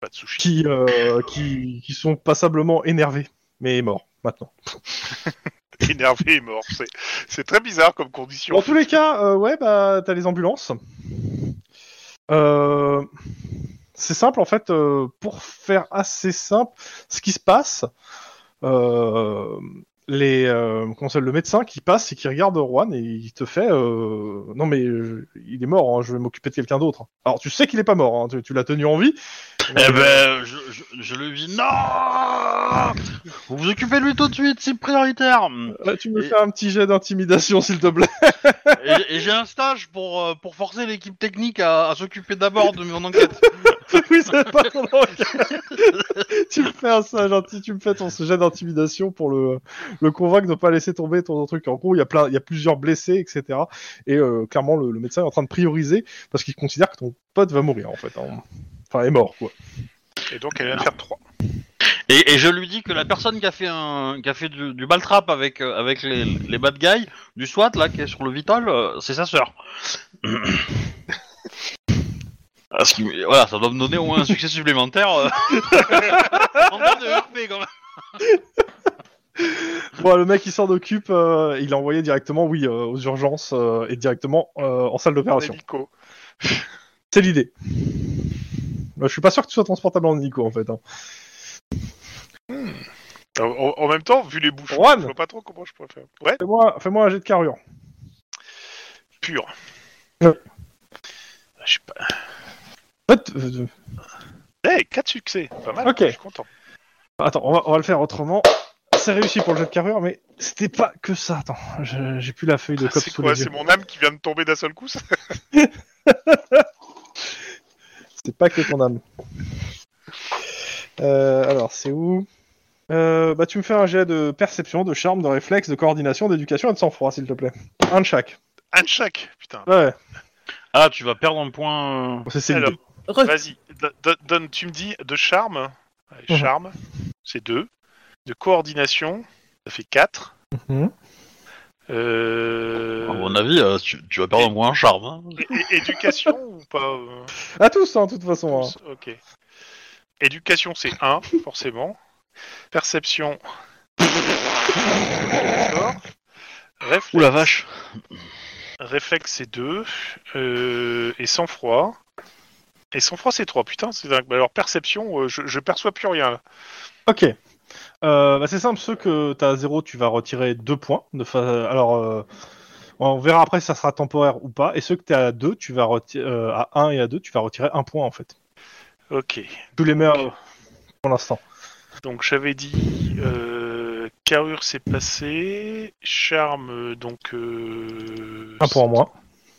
Pas de sushi. qui, euh, qui qui sont passablement énervés, mais morts maintenant. Énervé et mort. C'est- C'est très bizarre comme condition. Dans tous les cas, euh, ouais, bah t'as les ambulances. Euh, c'est simple en fait. euh, pour faire assez simple, ce qui se passe, euh, les euh, ça, le médecin qui passe et qui regarde Juan et il te fait non mais il est mort. hein, je vais m'occuper de quelqu'un d'autre. Alors tu sais qu'il est pas mort. hein, tu, tu l'as tenu en vie. Eh ben, je, je, je lui dis non Vous vous occupez de lui tout de suite, c'est prioritaire Euh, tu me Et- fais un petit jet d'intimidation s'il te plaît. Et, et j'ai un stage pour, pour forcer l'équipe technique à, à s'occuper d'abord de mon enquête. oui, c'est pas ton tu me fais un ça, gentil, tu me fais ton jet d'intimidation pour le, le convaincre de pas laisser tomber ton truc. En gros, il y a plein, il y a plusieurs blessés, etc. Et euh, clairement, le, le médecin est en train de prioriser parce qu'il considère que ton pote va mourir en fait. hein. Enfin, est mort quoi. Et donc elle vient de faire 3. Et, et je lui dis que la personne qui a fait, un, qui a fait du, du ball trap avec, euh, avec les, les bad guys du SWAT, là, qui est sur le Vitol, euh, c'est sa sœur. Parce que, voilà, ça doit me donner au moins un succès supplémentaire. euh. en termes de RP, quand même. Bon, le mec il s'en occupe, euh, il l'a envoyé directement, oui, euh, aux urgences euh, et directement euh, en salle d'opération. Hélico. C'est l'idée. Euh, je suis pas sûr que tu sois transportable en hélico en fait. hein. En, en- en même temps, vu les bouchons, Juan. je vois pas trop comment je pourrais faire. Ouais, Fais-moi, fais-moi un jet de carrure. pur. Ouais. Je sais pas. Euh, Eh, 4 succès. Pas mal. Ok. Je suis content. Attends, on va, on va le faire autrement. C'est réussi pour le jet de carrure, mais c'était pas que ça. Attends, je- j'ai plus la feuille de code C'est sous quoi les yeux. C'est mon âme qui vient de tomber d'un seul coup ça? C'est pas que ton âme. Euh, alors, c'est où? Euh, Bah, tu me fais un jet de perception, de charme, de réflexe, de coordination, d'éducation et de sang-froid, s'il te plaît. Un de chaque. Un de chaque, putain. Ouais, Ah, tu vas perdre un point. euh. c'est c'est Alors. Re- Vas-y, do- do- donne, tu me dis de charme. Allez, Mhm. Charme, c'est 2. De coordination, ça fait 4. Mhm. Euh... À mon avis, euh, tu, tu vas perdre un point en charme. hein. éducation ou pas euh, À tous, hein, de toute façon. hein. Ok. Éducation, c'est 1, forcément. Perception. D'accord. Réflexe, Ouh la vache. réflexe c'est 2. et sang-froid. Et sang-froid c'est 3. Putain, c'est dingue. Alors perception, euh, je, je perçois plus rien là. Ok. Euh, bah, c'est simple, ceux que tu as 0, tu vas retirer 2 points. De fa- Alors, euh, on verra après si ça sera temporaire ou pas. Et ceux que tu es à 2, tu vas retirer à 1 et à 2, tu vas retirer 1 point en fait. Ok. Tous les meilleurs pour l'instant. Donc j'avais dit carrure c'est passé, charme donc euh, 1 point en moins.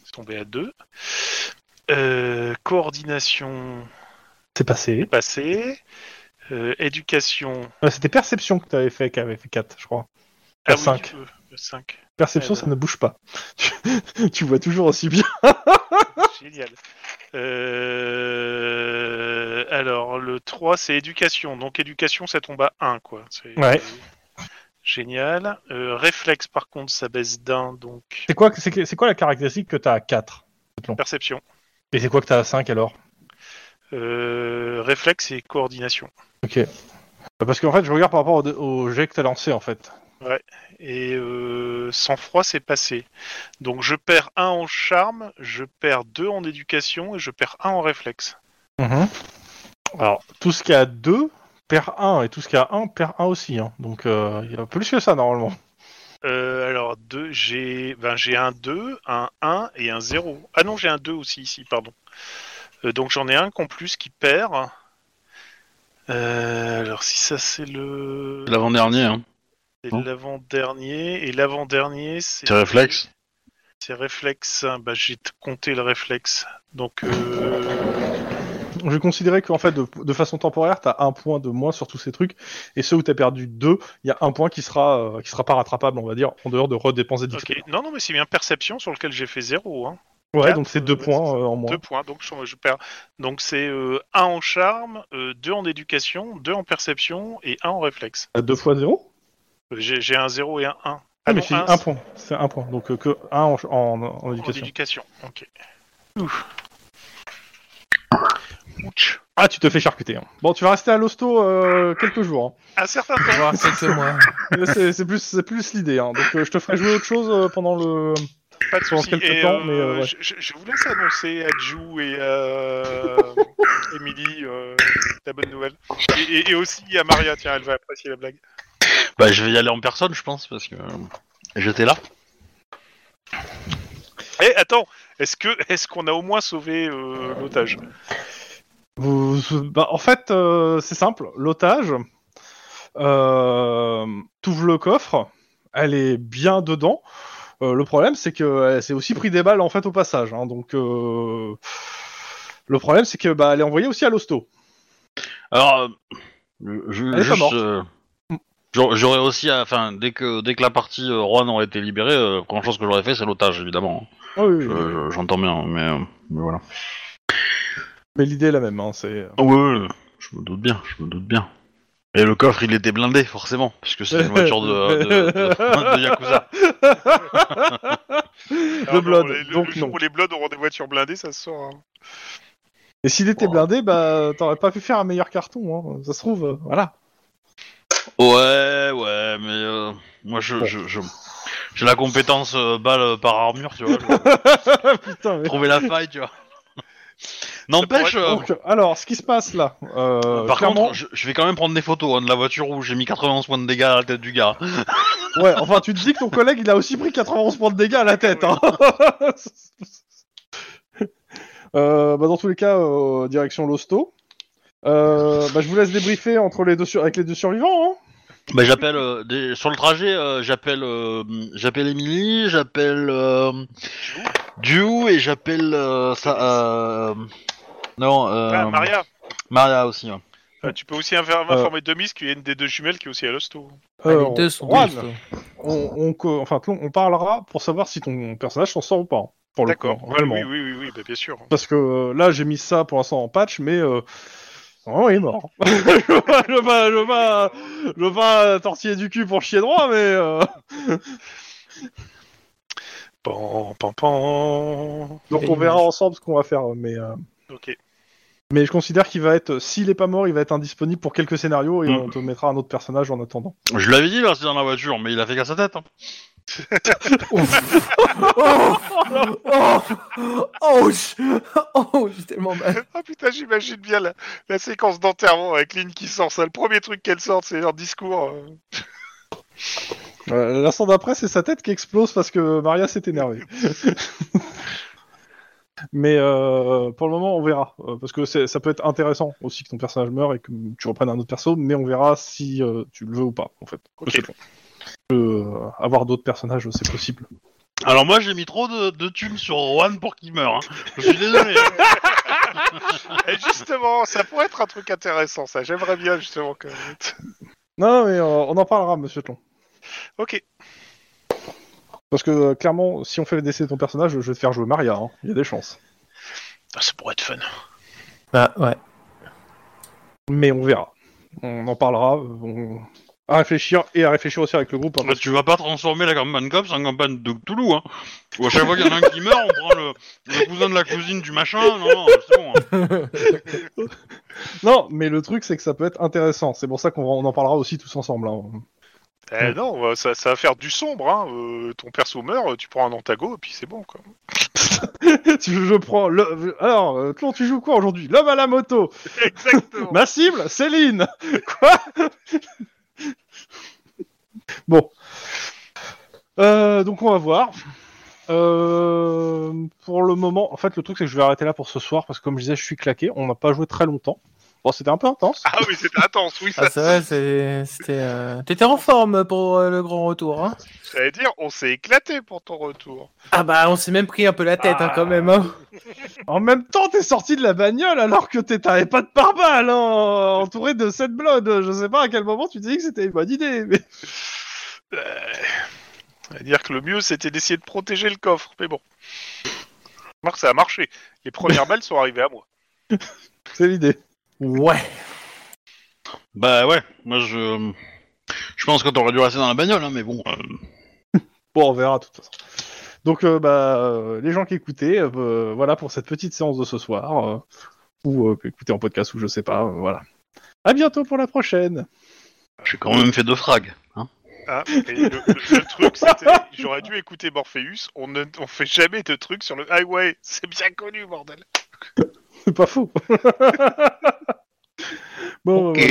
c'est tombé à 2. Euh, coordination C'est passé. passé. Euh, éducation Euh, C'était perception que tu avais fait, qui avait fait 4, je crois. ah À oui, 5. euh, 5. Perception, Ouais, ça ne bouge pas. Tu- vois toujours aussi bien. Génial. Euh, alors le 3 c'est éducation. Donc éducation ça tombe à 1 quoi. Ouais. Génial. Euh, réflexe par contre ça baisse d'un donc C'est quoi, c'est quoi la caractéristique que tu as à 4 perception. Et c'est quoi que tu as à 5 alors Euh, réflexe et coordination. Ok. Bah, Parce qu'en fait, je regarde par rapport au, au jet que tu as lancé en fait. Et euh, sang-froid, c'est passé. Donc je perds 1 en charme, je perds 2 en éducation et je perds 1 en réflexe. Mhm. Alors, tout ce qui a 2 perd 1 et tout ce qui a 1 perd 1 aussi. hein. Donc, euh, il y a plus que ça normalement. Euh, alors deux, j'ai ben, j'ai un 2, un 1 et un 0. Ah non, j'ai un 2 aussi ici, pardon. Euh, donc j'en ai un qu'en plus qui perd. Euh, alors si ça c'est le... L'avant-dernier, hein. C'est l'avant-dernier. Et l'avant-dernier c'est... C'est réflexe. C'est réflexe. Bah j'ai compté le réflexe. Donc... Euh... Je vais considérer qu'en fait, de, de façon temporaire, tu as un point de moins sur tous ces trucs. Et ceux où tu as perdu 2, il y a un point qui sera, euh, qui sera pas rattrapable, on va dire, en dehors de redépenser d'XP. Ok. Non, non, mais c'est bien perception sur lequel j'ai fait 0. Hein. Ouais, Quatre, donc c'est euh, 2 ouais, points euh, en moins. Deux points, donc je, je perds. Donc c'est 1 en charme, 2 en éducation, 2 en perception et 1 en réflexe. 2 fois 0 Euh, J'ai j'ai un 0 et un 1. Ah, mais non, c'est un, un point. C'est un point. Donc euh, que 1 en, en, en en éducation. éducation. Ok. Ouf. Ouch. Ah, tu te fais charcuter. hein. Bon, tu vas rester à l'hosto euh, quelques jours. hein. Un certain On va temps. voir quelques mois. Mais c'est c'est plus, c'est plus l'idée. Hein. Donc euh, je te ferai jouer autre chose euh, pendant le. Pas de pendant soucis. quelques Et, temps, euh, mais, euh, ouais. je, je- je vous laisse annoncer à Ju et à Emily euh, la bonne nouvelle. Et, et- et aussi à Maria, tiens, elle va apprécier la blague. Bah, je vais y aller en personne, je pense, parce que euh, j'étais là. Eh, attends, est-ce que est-ce qu'on a au moins sauvé euh, l'otage? Vous, bah, en fait, euh, c'est simple. L'otage, euh, t'ouvres le coffre, elle est bien dedans. Euh, le problème, c'est que elle s'est aussi pris des balles en fait au passage. hein. donc, euh, le problème, c'est que bah, elle est envoyée aussi à l'hosto. Alors, je, juste, j'aurais aussi, enfin, dès que dès que la partie Rouen aurait été libérée, la première chose que j'aurais fait, c'est l'otage, évidemment. Ah oui, oui, Je- oui. je- J'entends bien, mais, mais voilà. Mais l'idée est la même. Hein, c'est. Ah ouais, ouais, je me doute bien, je me doute bien. Et le coffre, il était blindé, forcément, puisque c'est une voiture de, de, de- de Yakuza. le Alors, blood. non, les- le- donc le jour non. où les Bloods auront des voitures blindées, ça se sort. hein. Et s'il était Oh. blindé, bah t'aurais pas pu faire un meilleur carton. Hein. Ça se trouve, euh, voilà. Ouais, ouais, mais euh, moi, je, je, je- j'ai la compétence euh, balle par armure, tu vois. je- Putain, mais- trouver la faille, tu vois. N'empêche, euh, Donc, alors, ce qui se passe là. euh, par clairement- contre, je, je vais quand même prendre des photos hein, de la voiture où j'ai mis 91 points de dégâts à la tête du gars. Ouais, enfin, tu te dis que ton collègue, il a aussi pris 91 points de dégâts à la tête. Hein. Euh, bah, dans tous les cas, euh, direction l'hosto. Euh, bah, je vous laisse débriefer entre les deux sur- avec les deux survivants. Hein. Bah, j'appelle euh, des- sur le trajet, euh, j'appelle euh, j'appelle Emily, j'appelle euh, et j'appelle euh, ça euh, non euh, Ah, Maria, Maria aussi. ouais. euh, tu peux aussi informer Demis qu'il y a une des deux jumelles qui est aussi à l'hosto. Ah, Euh, les deux sont Juan, des on, on, co- enfin, Tlon, on parlera pour savoir si ton personnage s'en sort ou pas. hein, Pour le coup, D'accord. hein, réellement. Oui, oui, oui, oui, bah, bien sûr. Parce que euh, là, j'ai mis ça pour l'instant en patch, mais. Euh... Oh, il est mort. je veux pas, je veux pas, je pas tortiller du cul pour chier droit, mais. Euh... Pan, pan, pan. Donc on verra ensemble ce qu'on va faire, mais. euh, Ok. Mais je considère qu'il va être, s'il est pas mort, il va être indisponible pour quelques scénarios et Mm. on te mettra un autre personnage en attendant. Je l'avais dit là, c'est dans la voiture, mais il a fait qu'à sa tête. hein. oh, oh, oh, je- oh, j'ai tellement mal. Ah putain, j'imagine bien la, la séquence d'enterrement avec Lynn qui sort ça. Le premier truc qu'elle sort, c'est leur discours. euh. Euh, L'instant d'après, c'est sa tête qui explose parce que Maria s'est énervée. Mais euh, pour le moment, on verra. Euh, parce que ça peut être intéressant aussi que ton personnage meure et que tu reprennes un autre perso, mais on verra si euh, tu le veux ou pas, en fait. Ok. C'est tout. Euh, avoir d'autres personnages, c'est possible. Alors moi j'ai mis trop de, de thunes sur Juan pour qu'il meure. hein. Je suis désolé. Et justement, ça pourrait être un truc intéressant, ça. J'aimerais bien, justement. Que... Non, mais euh, on en parlera, monsieur Tlon. Ok. Parce que euh, clairement, si on fait le décès de ton personnage, je vais te faire jouer Maria. hein. Il y a des chances. Ah, ça pourrait être fun. Bah ouais. Mais on verra. On en parlera. on- À réfléchir et à réfléchir aussi avec le groupe. hein, Bah, tu vas pas transformer la campagne Cops en campagne de Cthulhu, hein. Ou à chaque fois qu'il y en a un qui meurt, on prend le, le cousin de la cousine du machin. Non, non, c'est bon. hein. Non, mais le truc, c'est que ça peut être intéressant. C'est pour ça qu'on va- on en parlera aussi tous ensemble. hein. Eh non, euh, ça, ça va faire du sombre. Hein. Euh, ton perso meurt, tu prends un antago et puis c'est bon. Quoi. Je, prends le. Alors, euh, Tlon, tu joues quoi aujourd'hui? L'homme à la moto Exactement. Ma cible, Céline Quoi? Bon. Euh, donc on va voir. Euh, pour le moment, en fait, le truc c'est que je vais arrêter là pour ce soir parce que comme je disais, je suis claqué. On n'a pas joué très longtemps. Bon, c'était un peu intense. ah oui, c'était intense, oui, ça. Ah, c'est vrai, c'est- c'était. euh, T'étais en forme pour euh, le grand retour, hein J'allais dire, on s'est éclaté pour ton retour. Ah bah, on s'est même pris un peu la tête, hein, quand même, hein En même temps, t'es sorti de la bagnole alors que t'avais pas de pare-balles, hein, entouré de cette blood. Je sais pas à quel moment tu t'es dit que c'était une bonne idée. Mais... Euh, on va dire que le mieux, c'était d'essayer de protéger le coffre, mais bon. Marc, ça a marché. Les premières balles sont arrivées à moi. C'est l'idée. Ouais. Bah ouais, moi je. Je pense que t'aurais dû rester dans la bagnole, hein, mais bon. euh, Bon, on verra de toute façon. Donc, euh, bah, euh, les gens qui écoutaient, euh, voilà pour cette petite séance de ce soir, euh, ou euh, écouter en podcast ou je sais pas, euh, voilà. À bientôt pour la prochaine. J'ai quand même fait deux frags. Hein. Hein Et le, le- le truc, c'était, j'aurais dû écouter Morpheus. On ne on fait jamais de trucs sur le highway. C'est bien connu, bordel. C'est pas faux. bon, Ok. bah,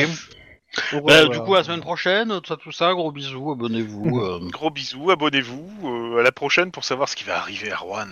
Bah, revoir. du coup, à la semaine prochaine, tout ça, tout ça, gros bisous, abonnez-vous. euh. Gros bisous, abonnez-vous. euh, à la prochaine pour savoir ce qui va arriver à Rouen.